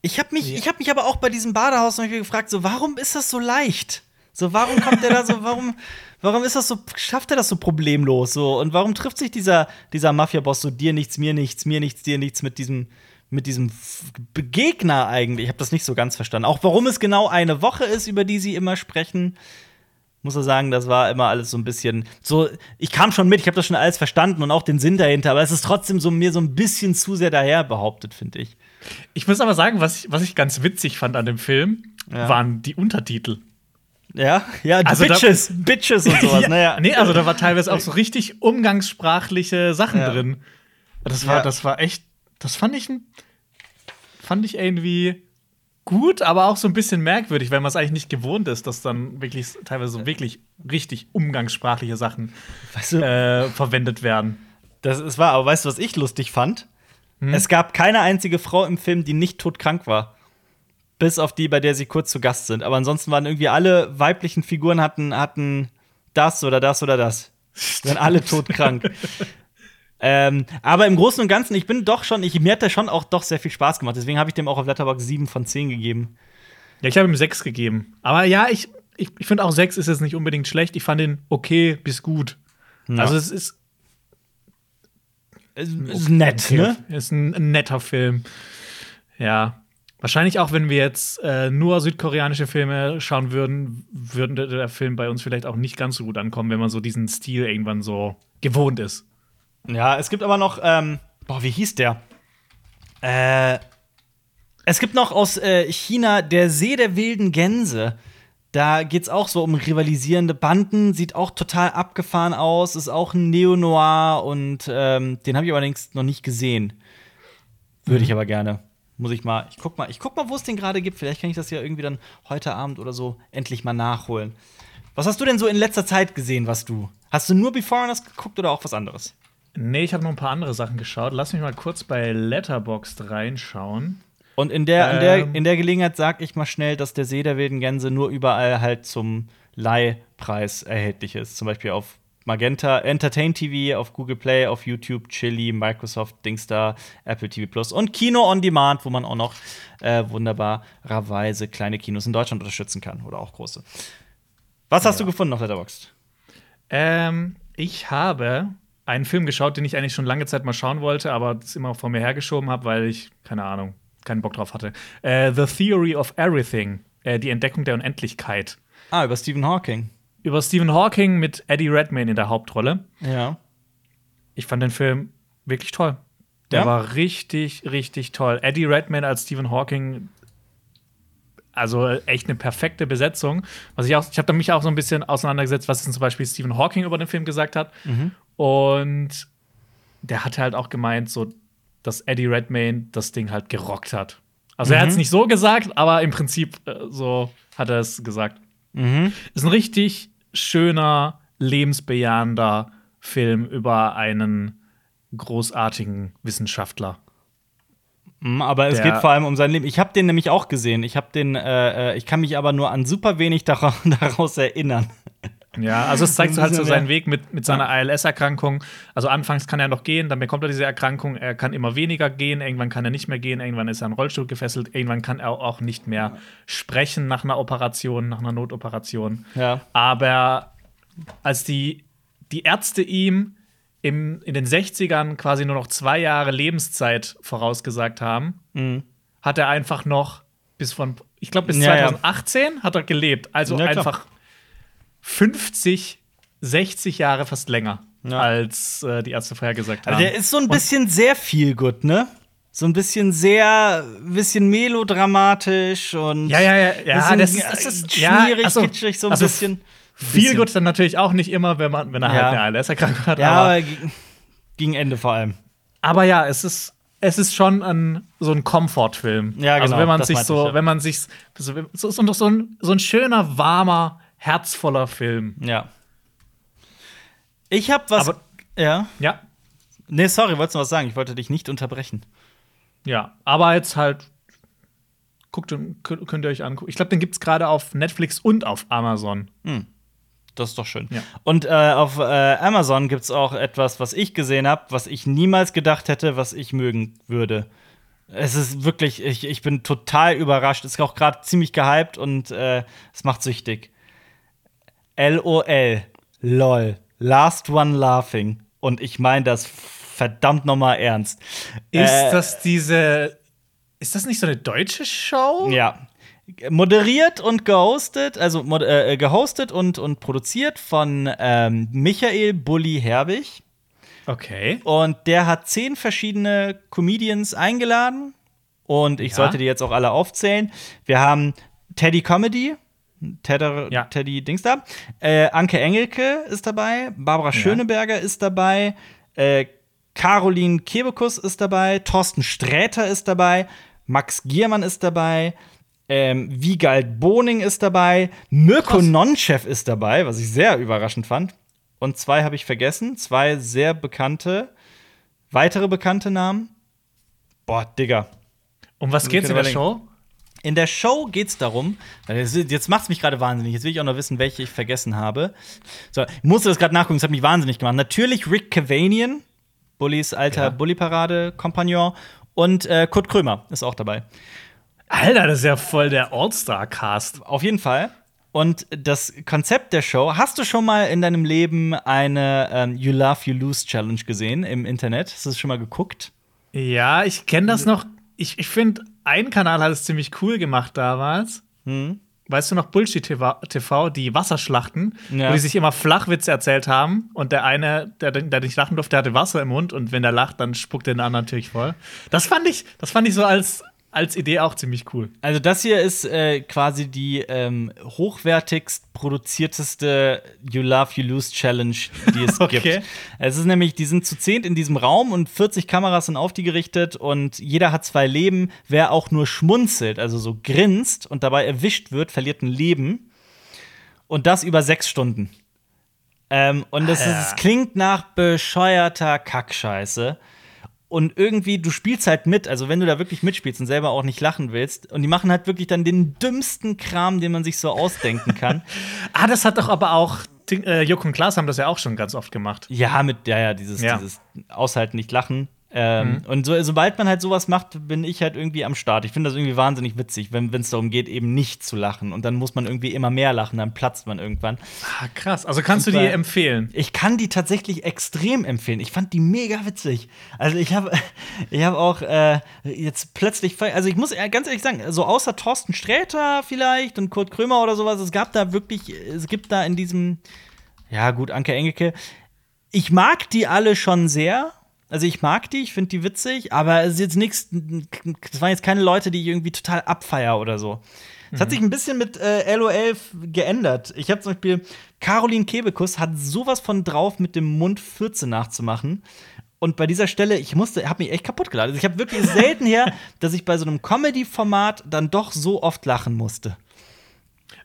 ich habe mich, Ja. ich habe mich aber auch bei diesem Badehaus noch gefragt, so, warum ist das so leicht? So, warum kommt der da so, warum, warum ist das so, schafft er das so problemlos so? Und warum trifft sich dieser, dieser Mafia-Boss so dir nichts, mir nichts, mir nichts, dir nichts mit diesem, mit diesem Gegner eigentlich? Ich habe das nicht so ganz verstanden. Auch warum es genau eine Woche ist, über die sie immer sprechen. Muss er sagen, das war immer alles so ein bisschen so. Ich kam schon mit, ich habe das schon alles verstanden und auch den Sinn dahinter, aber es ist trotzdem so mir so ein bisschen zu sehr daher behauptet, finde ich. ich muss aber sagen, was ich, was ich ganz witzig fand an dem Film, Ja. waren die Untertitel. Ja, ja, Also da- Bitches, Bitches und sowas. Ja, Naja. Nee, also da war teilweise auch so richtig umgangssprachliche Sachen Ja. drin. Das war, das war echt, das fand ich, fand ich irgendwie gut, aber auch so ein bisschen merkwürdig, weil man es eigentlich nicht gewohnt ist, dass dann wirklich teilweise so wirklich richtig umgangssprachliche Sachen Weißt du, äh, verwendet werden. das ist wahr, aber weißt du, was ich lustig fand? Es gab keine einzige Frau im Film, die nicht todkrank war. Bis auf die, bei der sie kurz zu Gast sind. Aber ansonsten waren irgendwie alle weiblichen Figuren hatten, hatten das oder das oder das. Waren alle todkrank. ähm, aber im Großen und Ganzen, ich bin doch schon, ich, mir hat der schon auch doch sehr viel Spaß gemacht. Deswegen habe ich dem auch auf Letterboxd 7 von 10 gegeben. Ja, ich habe ihm sechs gegeben. Aber ja, ich, ich, ich finde auch sechs ist jetzt nicht unbedingt schlecht. Ich fand ihn okay bis gut. Also es ist Ist, ist nett, okay. ne? Ist ein, ein netter Film. Ja. Wahrscheinlich auch, wenn wir jetzt äh, nur südkoreanische Filme schauen würden, würde der Film bei uns vielleicht auch nicht ganz so gut ankommen, wenn man so diesen Stil irgendwann so gewohnt ist. Ja, es gibt aber noch, ähm, boah, wie hieß der? Äh, es gibt noch aus äh, China der See der wilden Gänse. Da geht's auch so um rivalisierende Banden, sieht auch total abgefahren aus, ist auch ein Neo-Noir und ähm, den habe ich allerdings noch nicht gesehen. Würde Mhm. ich aber gerne. Muss ich mal, ich guck mal, ich guck mal, wo es den gerade gibt. Vielleicht kann ich das ja irgendwie dann heute Abend oder so endlich mal nachholen. Was hast du denn so in letzter Zeit gesehen, was du? Hast du nur Before Us geguckt oder auch was anderes? Nee, ich habe noch ein paar andere Sachen geschaut. Lass mich mal kurz bei Letterboxd reinschauen. Und in der, in der, Ähm. in der Gelegenheit sag ich mal schnell, dass der See der wilden Gänse nur überall halt zum Leihpreis erhältlich ist. Zum Beispiel auf Magenta, Entertain TV, auf Google Play, auf YouTube, Chili, Microsoft, Dingstar, Apple TV Plus und Kino on Demand, wo man auch noch äh, wunderbarerweise kleine Kinos in Deutschland unterstützen kann oder auch große. Was hast Ja. du gefunden auf Letterboxd? Ähm, ich habe einen Film geschaut, den ich eigentlich schon lange Zeit mal schauen wollte, aber das immer vor mir hergeschoben habe, weil ich, keine Ahnung, keinen Bock drauf hatte. Äh, The Theory of Everything, äh, die Entdeckung der Unendlichkeit. Ah, über Stephen Hawking. Über Stephen Hawking mit Eddie Redmayne in der Hauptrolle. Ja. Ich fand den Film wirklich toll. Der Ja? war richtig, richtig toll. Eddie Redmayne als Stephen Hawking, also echt eine perfekte Besetzung. Was ich auch, ich habe mich auch so ein bisschen auseinandergesetzt, was zum Beispiel Stephen Hawking über den Film gesagt hat. Und der hatte halt auch gemeint, so, dass Eddie Redmayne das Ding halt gerockt hat. Also er hat es nicht so gesagt, aber im Prinzip äh, so hat er es gesagt. Ist ein richtig schöner, lebensbejahender Film über einen großartigen Wissenschaftler. Mm, Aber es geht vor allem um sein Leben. Ich habe den nämlich auch gesehen. Ich habe den, äh, äh, ich kann mich aber nur an super wenig daraus erinnern. Ja, also es zeigt so halt so seinen. Weg mit, mit seiner ALS-Erkrankung. Also anfangs kann er noch gehen, dann bekommt er diese Erkrankung, er kann immer weniger gehen, irgendwann kann er nicht mehr gehen, irgendwann ist er an den Rollstuhl gefesselt, irgendwann kann er auch nicht mehr sprechen nach einer Operation, nach einer Notoperation. Ja. Aber als die, die Ärzte ihm im, in den 60ern quasi nur noch zwei Jahre Lebenszeit vorausgesagt haben, hat er einfach noch bis von, ich glaube, bis Ja, ja. 2018 hat er gelebt. Also Ja, einfach 50, 60 Jahre fast länger, Ja. als äh, die Ärzte vorher gesagt haben. Also der ist so ein bisschen sehr viel gut, ne? So ein bisschen sehr, bisschen melodramatisch und ja, ja, ja, ja, das, äh, das ist schmierig, also- kitschig, so ein also bisschen. Viel gut dann natürlich auch nicht immer, wenn man, wenn er Ja. halt eine ALS-Erkrankung hat. Ja, aber aber gegen, Ende vor allem. Aber ja, es ist, es ist schon ein, so ein Komfortfilm. Ja, Also genau, wenn man sich so, ich, ja. wenn man sich so, so, so, so, ein, so ein schöner, warmer, herzvoller Film. Ja. Ich hab was. Aber- ja. Ja, Nee, sorry, wolltest du was sagen? Ich wollte dich nicht unterbrechen. ja. Aber jetzt halt, guckt, könnt ihr euch angucken. Ich glaube, den gibt's gerade auf Netflix und auf Amazon. Das ist doch schön. Ja. Und äh, auf äh, Amazon gibt es auch etwas, was ich gesehen habe, was ich niemals gedacht hätte, was ich mögen würde. Es ist wirklich, ich, ich bin total überrascht. Ist auch gerade ziemlich gehypt und äh, es macht süchtig. LOL. LOL. Last One Laughing. Und ich meine das verdammt nochmal ernst. Ist Äh, das diese. Ist das nicht so eine deutsche Show? Ja. Moderiert und gehostet, also mod äh, gehostet und, und produziert von ähm, Michael Bulli Herbig. Okay. Und der hat zehn verschiedene Comedians eingeladen. Und ich Ja. sollte die jetzt auch alle aufzählen. Wir haben Teddy Comedy. Tedder, Ja. Teddy Dings da. Äh, Anke Engelke ist dabei. Barbara Schöneberger ist dabei. Äh, Caroline Kebekus ist dabei. Thorsten Sträter ist dabei. Max Giermann ist dabei. Ähm, Wiegald Boning ist dabei. Mirko Krass. Nonchev ist dabei, was ich sehr überraschend fand. Und zwei habe ich vergessen. Zwei sehr bekannte, weitere bekannte Namen. Boah, Digga. Um was geht's in der. Show? In der Show darum, weil es- jetzt macht's mich gerade wahnsinnig. Jetzt will ich auch noch wissen, welche ich vergessen habe. So, ich musste das gerade nachgucken, das hat mich wahnsinnig gemacht. Natürlich Rick Cavanian, Bullys alter Ja. Bully-Parade-Kompagnon. Und äh, Kurt Krömer ist auch dabei. Alter, das ist ja voll der All-Star-Cast. Auf jeden Fall. Und das Konzept der Show, hast du schon mal in deinem Leben eine ähm, You Love, You Lose Challenge gesehen im Internet? Hast du das schon mal geguckt? Ja, ich kenne das noch. Ich, ich finde, ein Kanal hat es ziemlich cool gemacht damals. Hm? Weißt du noch Bullshit TV, die Wasserschlachten, Ja. wo die sich immer Flachwitze erzählt haben und der eine, der, der nicht lachen durfte, hatte Wasser im Mund und wenn der lacht, dann spuckt der den anderen natürlich voll. Das fand ich, das fand ich so als, als Idee auch ziemlich cool. Also das hier ist äh, quasi die ähm, hochwertigst produzierteste You Love You Lose Challenge, die es Okay. gibt. Es ist nämlich, die sind zu zehnt in diesem Raum und 40 Kameras sind auf die gerichtet und jeder hat zwei Leben. Wer auch nur schmunzelt, also so grinst und dabei erwischt wird, verliert ein Leben. Und das über sechs Stunden. Ähm, und das, ist, Alter. es klingt nach bescheuerter Kackscheiße. Und irgendwie, du spielst halt mit, also wenn du da wirklich mitspielst und selber auch nicht lachen willst. Und die machen halt wirklich dann den dümmsten Kram, den man sich so ausdenken kann. Ah, das hat doch aber auch, äh, Joko und Klaas haben das ja auch schon ganz oft gemacht. ja, mit, ja, ja, dieses, Ja. dieses Aushalten, nicht lachen. Ähm, Und so, sobald man halt sowas macht, bin ich halt irgendwie am Start. Ich finde das irgendwie wahnsinnig witzig, wenn es darum geht, eben nicht zu lachen. Und dann muss man irgendwie immer mehr lachen, dann platzt man irgendwann. Ah, krass. Also kannst du Super. die empfehlen? Ich kann die tatsächlich extrem empfehlen. Ich fand die mega witzig. Also ich habe ich hab auch äh, jetzt plötzlich, also ich muss ganz ehrlich sagen, so außer Thorsten Sträter vielleicht und Kurt Krömer oder sowas, es gab da wirklich, es gibt da in diesem, ja gut, Anke Engelke, ich mag die alle schon sehr. Also ich mag die, ich finde die witzig, aber es ist jetzt nichts, das waren jetzt keine Leute, die ich irgendwie total abfeier oder so. Es hat sich ein bisschen mit äh, LOL geändert. Ich habe zum Beispiel, Caroline Kebekus hat sowas von drauf, mit dem Mund 14 nachzumachen. Und bei dieser Stelle, ich musste, habe mich echt kaputt geladen. Also ich habe wirklich selten her, dass ich bei so einem Comedy-Format dann doch so oft lachen musste.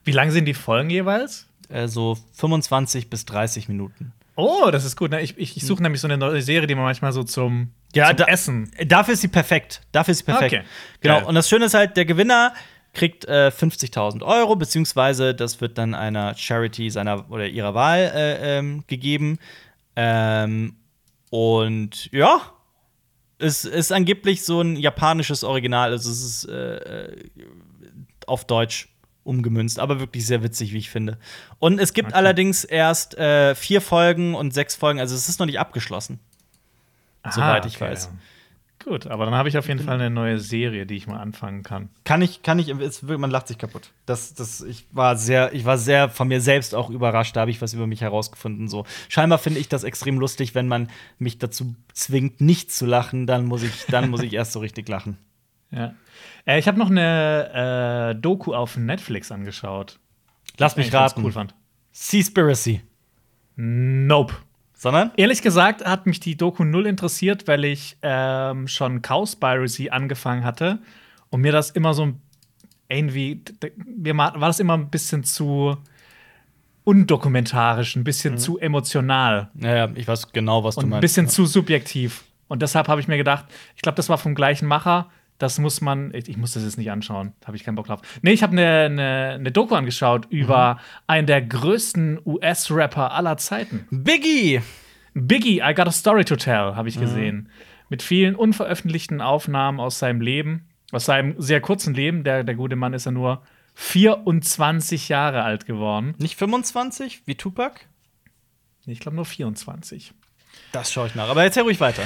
Wie lang sind die Folgen jeweils? Äh, so 25 bis 30 Minuten. Oh, das ist gut. Ne? Ich, ich, ich suche nämlich so eine neue Serie, die man manchmal so zum, Ja, zum da- Essen. Dafür ist sie perfekt. Dafür ist sie perfekt. Okay. Genau. Geil. Und das Schöne ist halt, der Gewinner kriegt äh, 50.000 Euro, beziehungsweise das wird dann einer Charity seiner oder ihrer Wahl äh, ähm, gegeben. Ähm, und ja, es ist angeblich so ein japanisches Original. Also es ist äh, äh, auf Deutsch umgemünzt, aber wirklich sehr witzig, wie ich finde. Und es gibt allerdings erst äh, vier Folgen und sechs Folgen, also es ist noch nicht abgeschlossen. soweit ich weiß. Gut, aber dann habe ich auf jeden Fall eine neue Serie, die ich mal anfangen kann. Kann ich, kann ich, es, man lacht sich kaputt. Das, das, ich war sehr, ich war sehr von mir selbst auch überrascht. Da habe ich was über mich herausgefunden. So. Scheinbar finde ich das extrem lustig, wenn man mich dazu zwingt, nicht zu lachen, dann muss ich, dann muss ich erst so richtig lachen. Ja. Äh, ich habe noch eine äh, Doku auf Netflix angeschaut. Lass ich mich raten. cool fand. Seaspiracy. Nope. Sondern? Ehrlich gesagt hat mich die Doku null interessiert, weil ich ähm, schon Cowspiracy angefangen hatte und mir das immer so irgendwie, mir war das immer ein bisschen zu undokumentarisch, ein bisschen zu emotional Naja, ich weiß genau, was du und ein meinst. bisschen zu subjektiv. Und deshalb habe ich mir gedacht, ich glaube, das war vom gleichen Macher. Das muss man, ich, ich muss das jetzt nicht anschauen, da habe ich keinen Bock drauf. Nee, ich habe eine eine- eine Doku angeschaut über einen der größten US-Rapper aller Zeiten. Biggie! Biggie, I Got a Story to Tell, habe ich Mhm. gesehen. Mit vielen unveröffentlichten Aufnahmen aus seinem Leben, aus seinem sehr kurzen Leben. Der, der gute Mann ist ja nur 24 Jahre alt geworden. Nicht 25, wie Tupac? Ich glaube nur 24. Das schaue ich nach. Aber erzähl ruhig weiter.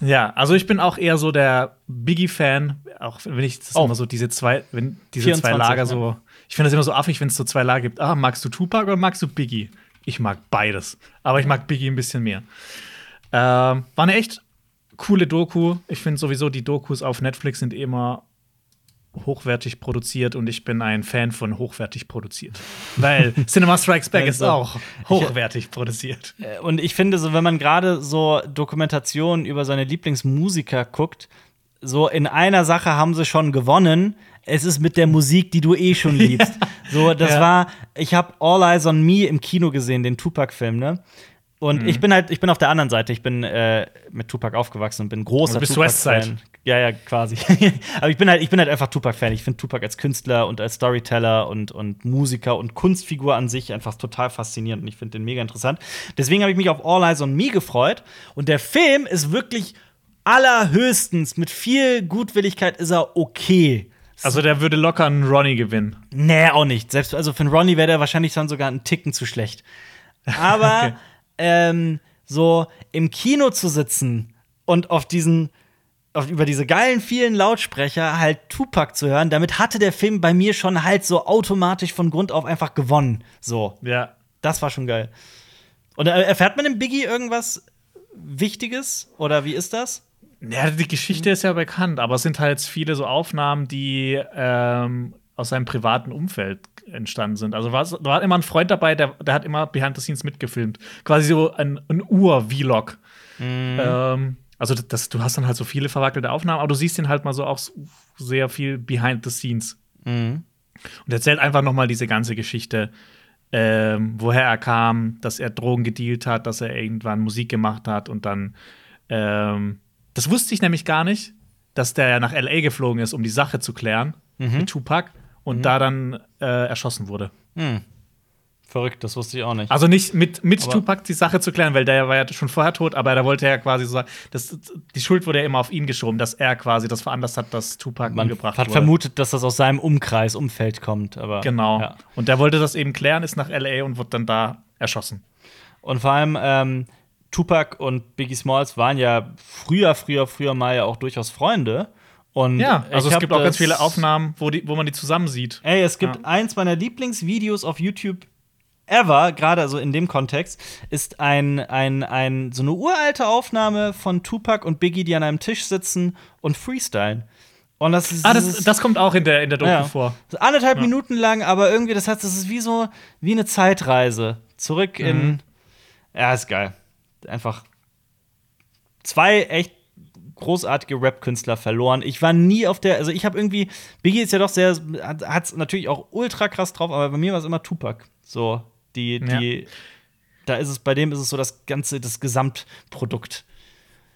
Ja, also ich bin auch eher so der Biggie-Fan, auch wenn ich das Oh. immer so diese zwei, wenn diese zwei 24, Lager ja. so. Ich finde das immer so affig, wenn es so zwei Lager gibt. Ah, magst du Tupac oder magst du Biggie? Ich mag beides, aber ich mag Biggie ein bisschen mehr. Ähm, war eine echt coole Doku. Ich finde sowieso die Dokus auf Netflix sind immer hochwertig produziert und ich bin ein Fan von hochwertig produziert. Weil Cinema Strikes Back ist Also, auch hochwertig produziert. Äh, Und ich finde, so, wenn man gerade so Dokumentationen über seine Lieblingsmusiker guckt, so in einer Sache haben sie schon gewonnen. Es ist mit der Musik, die du eh schon liebst. So, das Ja. war, ich habe All Eyes on Me im Kino gesehen, den Tupac-Film, ne? Und ich bin halt, ich bin auf der anderen Seite. Ich bin äh, mit Tupac aufgewachsen und bin großer Du bist Tupac-Fan. Ja, ja, quasi. Aber ich bin halt, ich bin halt einfach Tupac-Fan. Ich finde Tupac als Künstler und als Storyteller und, und Musiker und Kunstfigur an sich einfach total faszinierend und ich finde den mega interessant. Deswegen habe ich mich auf All Eyes on Me gefreut. Und der Film ist wirklich allerhöchstens mit viel Gutwilligkeit ist er okay. Also der würde locker einen Ronnie gewinnen. Nee, auch nicht. Selbst also für einen Ronnie wäre der wahrscheinlich dann sogar einen Ticken zu schlecht. Aber Okay. ähm, so im Kino zu sitzen und auf diesen über diese geilen vielen Lautsprecher halt Tupac zu hören, damit hatte der Film bei mir schon halt so automatisch von Grund auf einfach gewonnen. So. Ja. Das war schon geil. Und äh, erfährt man im Biggie irgendwas Wichtiges? Oder wie ist das? Ja, die Geschichte ist ja bekannt, aber es sind halt viele so Aufnahmen, die ähm, aus seinem privaten Umfeld entstanden sind. Also war, da war immer ein Freund dabei, der, der hat immer Behind the Scenes mitgefilmt. Quasi so ein, ein Ur-Vlog. Mhm. Ähm, also das, du hast dann halt so viele verwackelte Aufnahmen, aber du siehst ihn halt mal so auch sehr viel Behind the Scenes. Mhm. Und erzählt einfach noch mal diese ganze Geschichte, ähm, woher er kam, dass er Drogen gedealt hat, dass er irgendwann Musik gemacht hat und dann ähm, das wusste ich nämlich gar nicht, dass der nach LA geflogen ist, um die Sache zu klären mhm. mit Tupac und mhm. da dann äh, erschossen wurde. Mhm. Verrückt, das wusste ich auch nicht. Also nicht mit, mit Tupac die Sache zu klären, weil der war ja schon vorher tot, aber da wollte er quasi so sagen, dass, die Schuld wurde ja immer auf ihn geschoben, dass er quasi das veranlasst hat, dass Tupac Man umgebracht hat wurde. vermutet, dass das aus seinem Umkreis, Umfeld kommt, aber Genau. Ja. Und der wollte das eben klären, ist nach LA und wurde dann da erschossen. Und vor allem ähm, Tupac und Biggie Smalls waren ja früher, früher, früher mal ja auch durchaus Freunde. Und ja, also es gibt auch ganz viele Aufnahmen, wo, die, wo man die zusammen sieht. Ey, es gibt ja. eins meiner Lieblingsvideos auf YouTube ever, gerade also in dem Kontext, ist ein, ein, ein, so eine uralte Aufnahme von Tupac und Biggie, die an einem Tisch sitzen und freestylen. Und das ist, ah, das, das kommt auch in der, in der Doku ja. vor. Anderthalb ja. Minuten lang, aber irgendwie, das heißt, das ist wie so wie eine Zeitreise. Zurück in. Mhm. Ja, ist geil. Einfach zwei echt großartige Rap-Künstler verloren. Ich war nie auf der, also ich habe irgendwie, Biggie ist ja doch sehr, hat es natürlich auch ultra krass drauf, aber bei mir war es immer Tupac. So, die, die, ja. da ist es, bei dem ist es so das ganze, das Gesamtprodukt.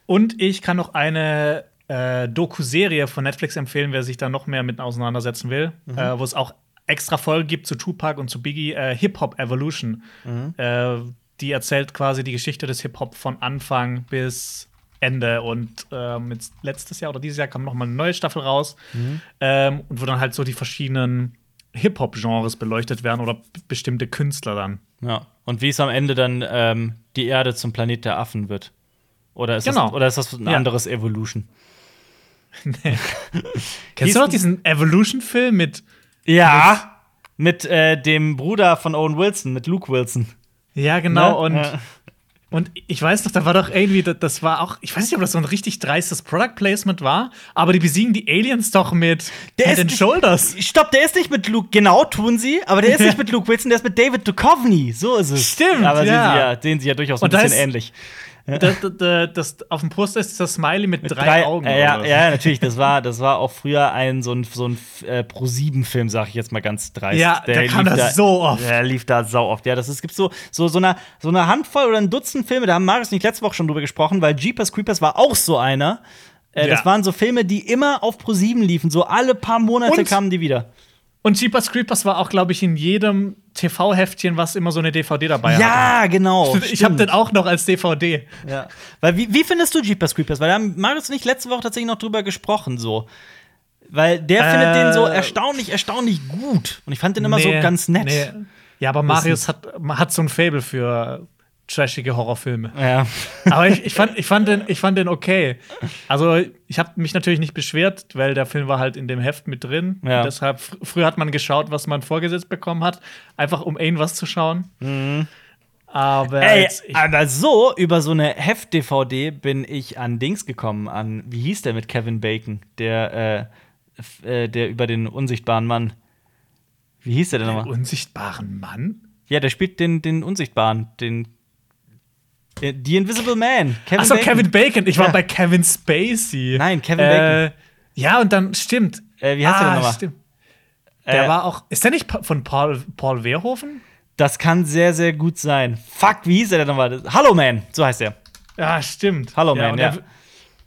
Und ich kann noch eine äh, Doku-Serie von Netflix empfehlen, wer sich da noch mehr mit auseinandersetzen will, mhm. äh, wo es auch extra Folgen gibt zu Tupac und zu Biggie, äh, Hip Hop Evolution. Mhm. Äh, die erzählt quasi die Geschichte des Hip Hop von Anfang bis Ende und ähm, jetzt letztes Jahr oder dieses Jahr kam noch mal eine neue Staffel raus mhm. ähm, und wo dann halt so die verschiedenen Hip-Hop-Genres beleuchtet werden oder bestimmte Künstler dann. Ja. Und wie es am Ende dann ähm, die Erde zum Planet der Affen wird. Oder ist, genau. das, oder ist das ein ja. anderes Evolution? nee. Kennst du noch diesen Evolution-Film mit. Ja, mit, mit äh, dem Bruder von Owen Wilson, mit Luke Wilson. Ja, genau. Ne? Und ja. Und ich weiß noch, da war doch irgendwie, das war auch, ich weiß nicht, ob das so ein richtig dreistes Product Placement war, aber die besiegen die Aliens doch mit Head and Shoulders. Stopp, der ist nicht mit Luke, genau tun sie, aber der ist nicht mit Luke Wilson, der ist mit David Duchovny. So ist es. Stimmt. Aber ja. Sehen, sie ja, sehen sie ja durchaus ein bisschen ähnlich. Das, das, das, auf dem Poster ist das Smiley mit, mit drei, drei, Augen. Äh, ja, ja, natürlich. Das war, das war auch früher ein so ein, so ein äh, Pro-7-Film, sag ich jetzt mal ganz dreist. Ja, der, der kam das da, so oft. Der lief da sau oft. Ja, das, es gibt so, so, so, eine, so eine Handvoll oder ein Dutzend Filme, da haben Marius nicht letzte Woche schon drüber gesprochen, weil Jeepers Creepers war auch so einer. Äh, ja. Das waren so Filme, die immer auf Pro7 liefen. So alle paar Monate Und kamen die wieder. Und Jeepers Creepers war auch, glaube ich, in jedem TV-Heftchen, was immer so eine DVD dabei hat. Ja, genau. Ich habe den auch noch als DVD. Ja. Weil, wie, wie findest du Jeepers Creepers? Weil da haben Marius und ich letzte Woche tatsächlich noch drüber gesprochen, so. Weil der äh, findet den so erstaunlich, erstaunlich gut. Und ich fand den immer nee, so ganz nett. Nee. Ja, aber Marius hat, hat so ein Fable für trashige Horrorfilme. Ja. Aber ich, ich, fand, ich, fand den, ich fand den okay. Also, ich habe mich natürlich nicht beschwert, weil der Film war halt in dem Heft mit drin. Ja. deshalb, fr früher hat man geschaut, was man vorgesetzt bekommen hat, einfach um irgendwas zu schauen. Mhm. Aber, Ey, aber so, über so eine Heft-DVD bin ich an Dings gekommen, an, wie hieß der mit Kevin Bacon? Der, äh, äh der über den unsichtbaren Mann. Wie hieß der denn nochmal? Unsichtbaren Mann? Ja, der spielt den, den Unsichtbaren, den The Invisible Man. Kevin Achso, Bacon. Kevin Bacon. Ich war ja. bei Kevin Spacey. Nein, Kevin Bacon. Äh, ja, und dann stimmt. Äh, wie heißt ah, der denn nochmal? Stimmt. Der äh, war auch. Ist der nicht von Paul, Paul Wehrhofen? Das kann sehr, sehr gut sein. Fuck, wie hieß er denn nochmal? Hallo Man, so heißt er. Ja, stimmt. Hallo Man, ja. Er,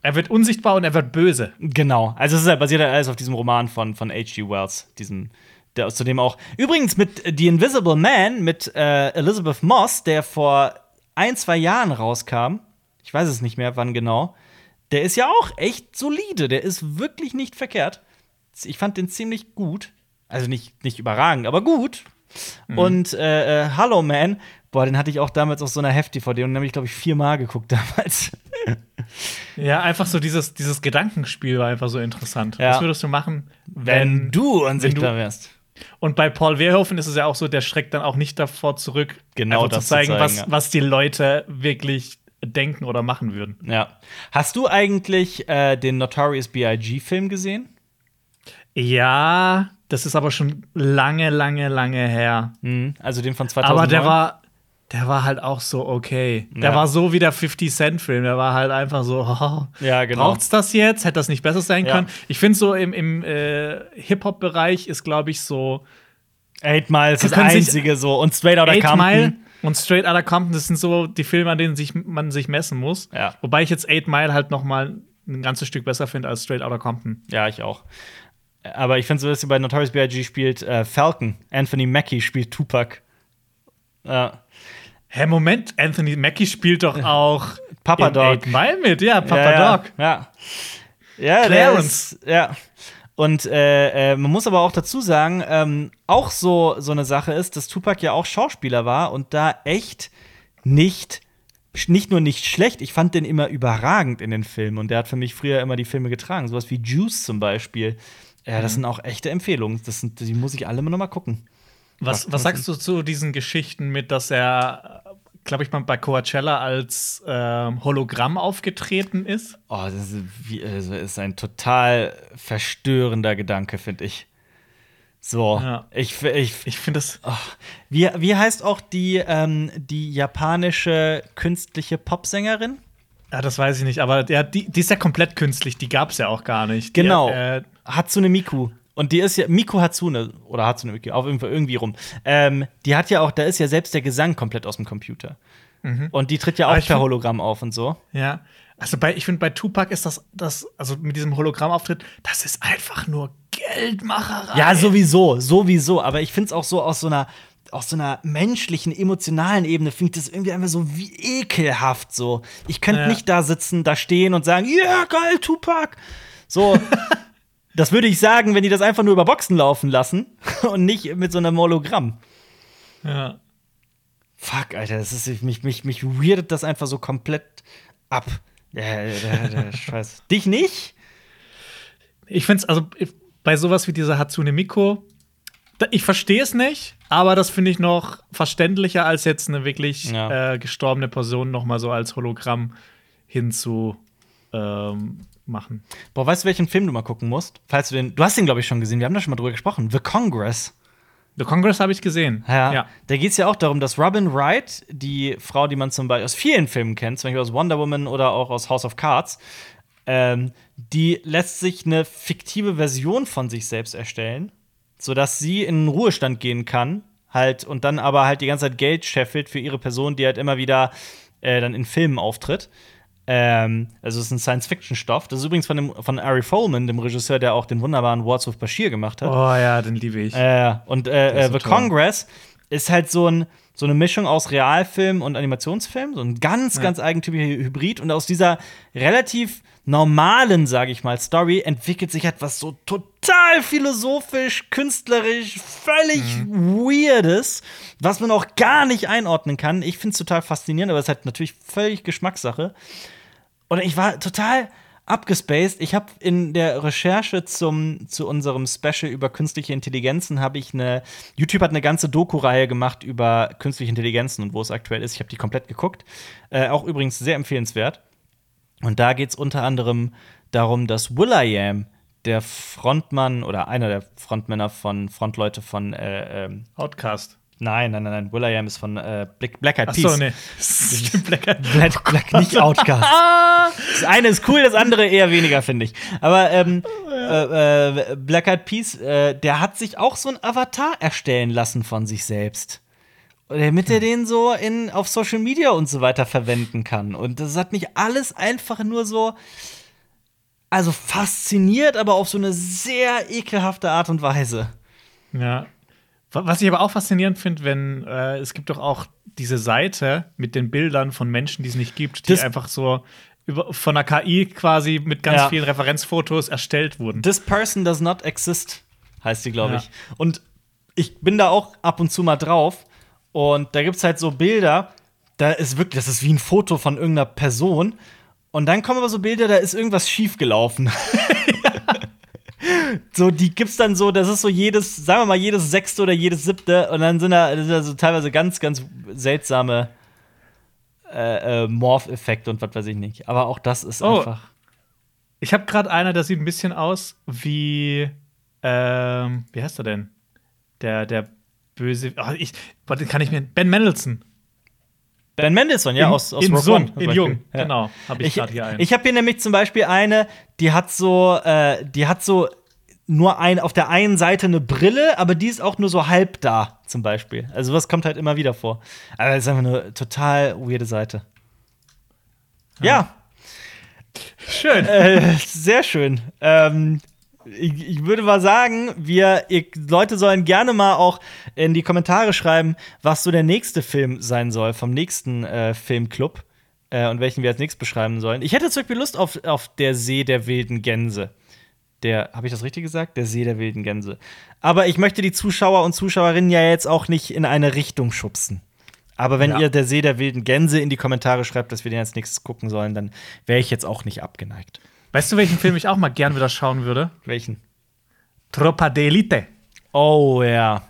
er, wird unsichtbar und er wird böse. Genau. Also es halt basiert alles auf diesem Roman von, von H.G. Wells, diesem der außerdem auch. Übrigens mit The Invisible Man mit äh, Elizabeth Moss, der vor ein, zwei Jahren rauskam, ich weiß es nicht mehr, wann genau, der ist ja auch echt solide. Der ist wirklich nicht verkehrt. Ich fand den ziemlich gut. Also nicht, nicht überragend, aber gut. Mhm. Und äh, äh, Hello Man, boah, den hatte ich auch damals auf so einer Heft-DVD und den habe ich, glaube ich, viermal geguckt damals. Ja, einfach so dieses, dieses Gedankenspiel war einfach so interessant. Ja. Was würdest du machen, Wenn, wenn, du unsichtbar du- wärst. Und bei Paul Verhoeven ist es ja auch so, der schreckt dann auch nicht davor zurück, Genau das zu zu zeigen, zeigen, was, ja. was die Leute wirklich denken oder machen würden. Ja. Hast du eigentlich äh, den Notorious B.I.G.-Film gesehen? Ja, das ist aber schon lange, lange, lange her. Mhm. Also den von 2009? Aber der war, der war halt auch so okay. Der Ja. war so wie der 50 Cent Film. Der war halt einfach so, oh, Ja, genau. braucht's das jetzt? Hätte das nicht besser sein Ja. können? Ich finde so im, im äh, Hip-Hop-Bereich ist, glaube ich, so Eight Mile ist das sich- einzige so. Und Straight Outta Eight Compton. Mile und Straight Outta Compton, das sind so die Filme, an denen sich, man sich messen muss. Ja. Wobei ich jetzt Eight Mile halt noch mal ein ganzes Stück besser finde als Straight Outta Compton. Ja, ich auch. Aber ich finde so, dass sie bei Notorious B.I.G. spielt äh, Falcon. Anthony Mackie spielt Tupac. Ja. Hä, Moment, Anthony Mackie spielt doch auch Papa Dog. Mile mit. Ja, Papa ja, Dog. Ja. Ja, Clarence. Ist, ja. Und äh, äh, man muss aber auch dazu sagen, ähm, auch so, so eine Sache ist, dass Tupac ja auch Schauspieler war und da echt nicht, nicht nur nicht schlecht, ich fand den immer überragend in den Filmen und der hat für mich früher immer die Filme getragen. Sowas wie Juice zum Beispiel. Ja, Mhm. das sind auch echte Empfehlungen. Das sind, die muss ich alle immer noch mal gucken. Was, was sagst du zu diesen Geschichten mit, dass er, glaube ich, mal bei Coachella als ähm, Hologramm aufgetreten ist? Oh, das ist, wie, also ist ein total verstörender Gedanke, finde ich. So, Ja. ich, ich, Ich finde das. Wie, wie heißt auch die, ähm, die japanische künstliche Popsängerin? Ja, das weiß ich nicht, aber der, die, die ist ja komplett künstlich, die gab es ja auch gar nicht. Genau. Die, äh, Hatsune Miku. Und die ist ja, Miku Hatsune, oder Hatsune Miku, auf jeden Fall irgendwie rum. Ähm, die hat ja auch, da ist ja selbst der Gesang komplett aus dem Computer. Und die tritt ja Mhm. Aber auch per Hologramm auf und so. ja. Also bei, ich finde, bei Tupac ist das, das, also mit diesem Hologrammauftritt, das ist einfach nur Geldmacherei. Ja, sowieso, sowieso. Aber ich finde es auch so aus so einer, aus so einer menschlichen, emotionalen Ebene, finde ich das irgendwie einfach so wie ekelhaft so. Ich könnte Ja. nicht da sitzen, da stehen und sagen, ja, geil, Tupac. So. das würde ich sagen, wenn die das einfach nur über Boxen laufen lassen und nicht mit so einem Hologramm. Ja. Fuck, Alter, das ist, mich, mich, mich weirdet das einfach so komplett ab. Ja, der, der Scheiß. Dich nicht? Ich finde es, also bei sowas wie dieser Hatsune Miku, da, ich verstehe es nicht, aber das finde ich noch verständlicher, als jetzt eine wirklich Ja. äh, gestorbene Person noch mal so als Hologramm hinzu ähm, machen. Boah, weißt du, welchen Film du mal gucken musst? Falls du den. Du hast den, glaube ich, schon gesehen. Wir haben da schon mal drüber gesprochen. The Congress. The Congress habe ich gesehen. Ja. Da geht es ja auch darum, dass Robin Wright, die Frau, die man zum Beispiel aus vielen Filmen kennt, zum Beispiel aus Wonder Woman oder auch aus House of Cards, ähm, die lässt sich eine fiktive Version von sich selbst erstellen, sodass sie in den Ruhestand gehen kann, halt, und dann aber halt die ganze Zeit Geld scheffelt für ihre Person, die halt immer wieder äh, dann in Filmen auftritt. Ähm, also es ist ein Science-Fiction-Stoff. Das ist übrigens von, dem, von Ari Folman, dem Regisseur, der auch den wunderbaren Words with Bashir gemacht hat. Oh ja, den liebe ich. Äh, und äh, äh, so The toll. Congress ist halt so, ein, so eine Mischung aus Realfilm und Animationsfilm, so ein ganz, Ja. ganz eigentypischer Hybrid. Und aus dieser relativ normalen, sage ich mal, Story entwickelt sich etwas so total philosophisch, künstlerisch, völlig Mhm. weirdes, was man auch gar nicht einordnen kann. Ich finde es total faszinierend, aber es ist halt natürlich völlig Geschmackssache. Und ich war total abgespaced. Ich habe in der Recherche zum, zu unserem Special über künstliche Intelligenzen habe ich eine YouTube hat eine ganze Doku-Reihe gemacht über künstliche Intelligenzen und wo es aktuell ist. Ich habe die komplett geguckt. Äh, auch übrigens sehr empfehlenswert. Und da geht es unter anderem darum, dass Will.i.am, der Frontmann oder einer der Frontmänner von Frontleute von äh, ähm, Outcast. Nein, nein, nein, nein. Will.i.am ist von äh, Black, Black Eyed Peas. so, nee. Black Eyed- Black, Black nicht Outcast. Das eine ist cool, das andere eher weniger, finde ich. Aber ähm, äh, äh, Black Eyed Peas, äh, der hat sich auch so ein Avatar erstellen lassen von sich selbst. Damit er den so in, auf Social Media und so weiter verwenden kann. Und das hat mich alles einfach nur so, also fasziniert, aber auf so eine sehr ekelhafte Art und Weise. Ja. Wa- Was ich aber auch faszinierend finde, wenn äh, es gibt doch auch diese Seite mit den Bildern von Menschen, die es nicht gibt, die Das- einfach so über, von einer KI quasi mit ganz Ja. vielen Referenzfotos erstellt wurden. This person does not exist, heißt die, glaube Ja. ich. Und ich bin da auch ab und zu mal drauf. Und da gibt es halt so Bilder, da ist wirklich, das ist wie ein Foto von irgendeiner Person. Und dann kommen aber so Bilder, da ist irgendwas schiefgelaufen. so, die gibt's dann so, das ist so jedes, sagen wir mal, jedes sechste oder jedes siebte. Und dann sind da, sind da so teilweise ganz, ganz seltsame äh, äh, Morph-Effekte und was weiß ich nicht. Aber auch das ist Oh. einfach. Ich habe gerade einer, der sieht ein bisschen aus wie, ähm, wie heißt er denn? Der, der böse, oh, ich, warte, kann ich mir, Ben Mendelssohn. Ben Mendelssohn, ja, in, aus, aus in Rogue Sung, One, in. Jung, Ja. genau, habe ich Ich, gerade hier einen. ich habe hier nämlich zum Beispiel eine, die hat so, äh, die hat so nur ein, auf der einen Seite eine Brille, aber die ist auch nur so halb da, zum Beispiel. Also was kommt halt immer wieder vor. Aber das ist einfach eine total weirde Seite. Ja, Schön. äh, sehr schön. Ähm, ich, ich würde mal sagen, wir ihr, Leute sollen gerne mal auch in die Kommentare schreiben, was so der nächste Film sein soll vom nächsten äh, Filmclub äh, und welchen wir als nächstes beschreiben sollen. Ich hätte zum Beispiel Lust auf, auf der See der wilden Gänse. Der, habe ich das richtig gesagt? Der See der wilden Gänse. Aber ich möchte die Zuschauer und Zuschauerinnen ja jetzt auch nicht in eine Richtung schubsen. Aber wenn Ja. ihr der See der wilden Gänse in die Kommentare schreibt, dass wir den als nächstes gucken sollen, dann wäre ich jetzt auch nicht abgeneigt. Weißt du, welchen Film ich auch mal gern wieder schauen würde? Welchen? Tropa de Elite. Oh ja.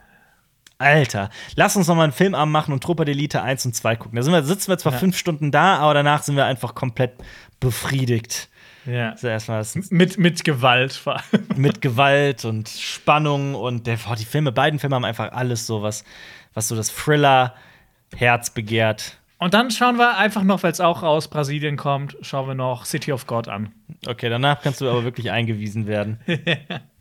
Alter, lass uns noch mal einen Filmabend machen und Truppe d'Elite 1 und 2 gucken. Da sind wir, sitzen wir zwar Ja. fünf Stunden da, aber danach sind wir einfach komplett befriedigt. Ja. Also erstmal Mit, mit Gewalt vor allem. mit Gewalt und Spannung und der, boah, die Filme, beiden Filme haben einfach alles so was, was so das Thriller-Herz begehrt. Und dann schauen wir einfach noch, weil es auch aus Brasilien kommt, schauen wir noch City of God an. Okay, danach kannst du aber wirklich eingewiesen werden.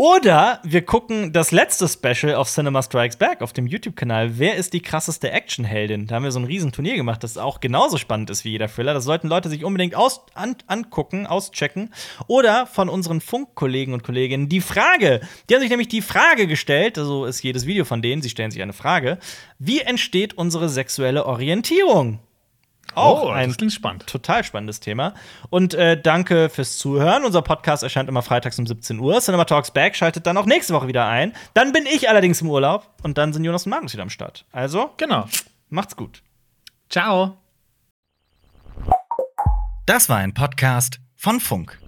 Oder wir gucken das letzte Special auf Cinema Strikes Back auf dem YouTube-Kanal. Wer ist die krasseste Actionheldin? Da haben wir so ein riesen Turnier gemacht, das auch genauso spannend ist wie jeder Thriller. Das sollten Leute sich unbedingt aus an angucken, auschecken. Oder von unseren Funkkollegen und Kolleginnen die Frage. Die haben sich nämlich die Frage gestellt, also ist jedes Video von denen, sie stellen sich eine Frage. Wie entsteht unsere sexuelle Orientierung? Auch Oh, ein spannend. total spannendes Thema. Und äh, danke fürs Zuhören. Unser Podcast erscheint immer freitags um 17 Uhr. Cinema Talks Back schaltet dann auch nächste Woche wieder ein. Dann bin ich allerdings im Urlaub und dann sind Jonas und Magnus wieder am Start. Also, Genau. macht's gut. Ciao. Das war ein Podcast von Funk.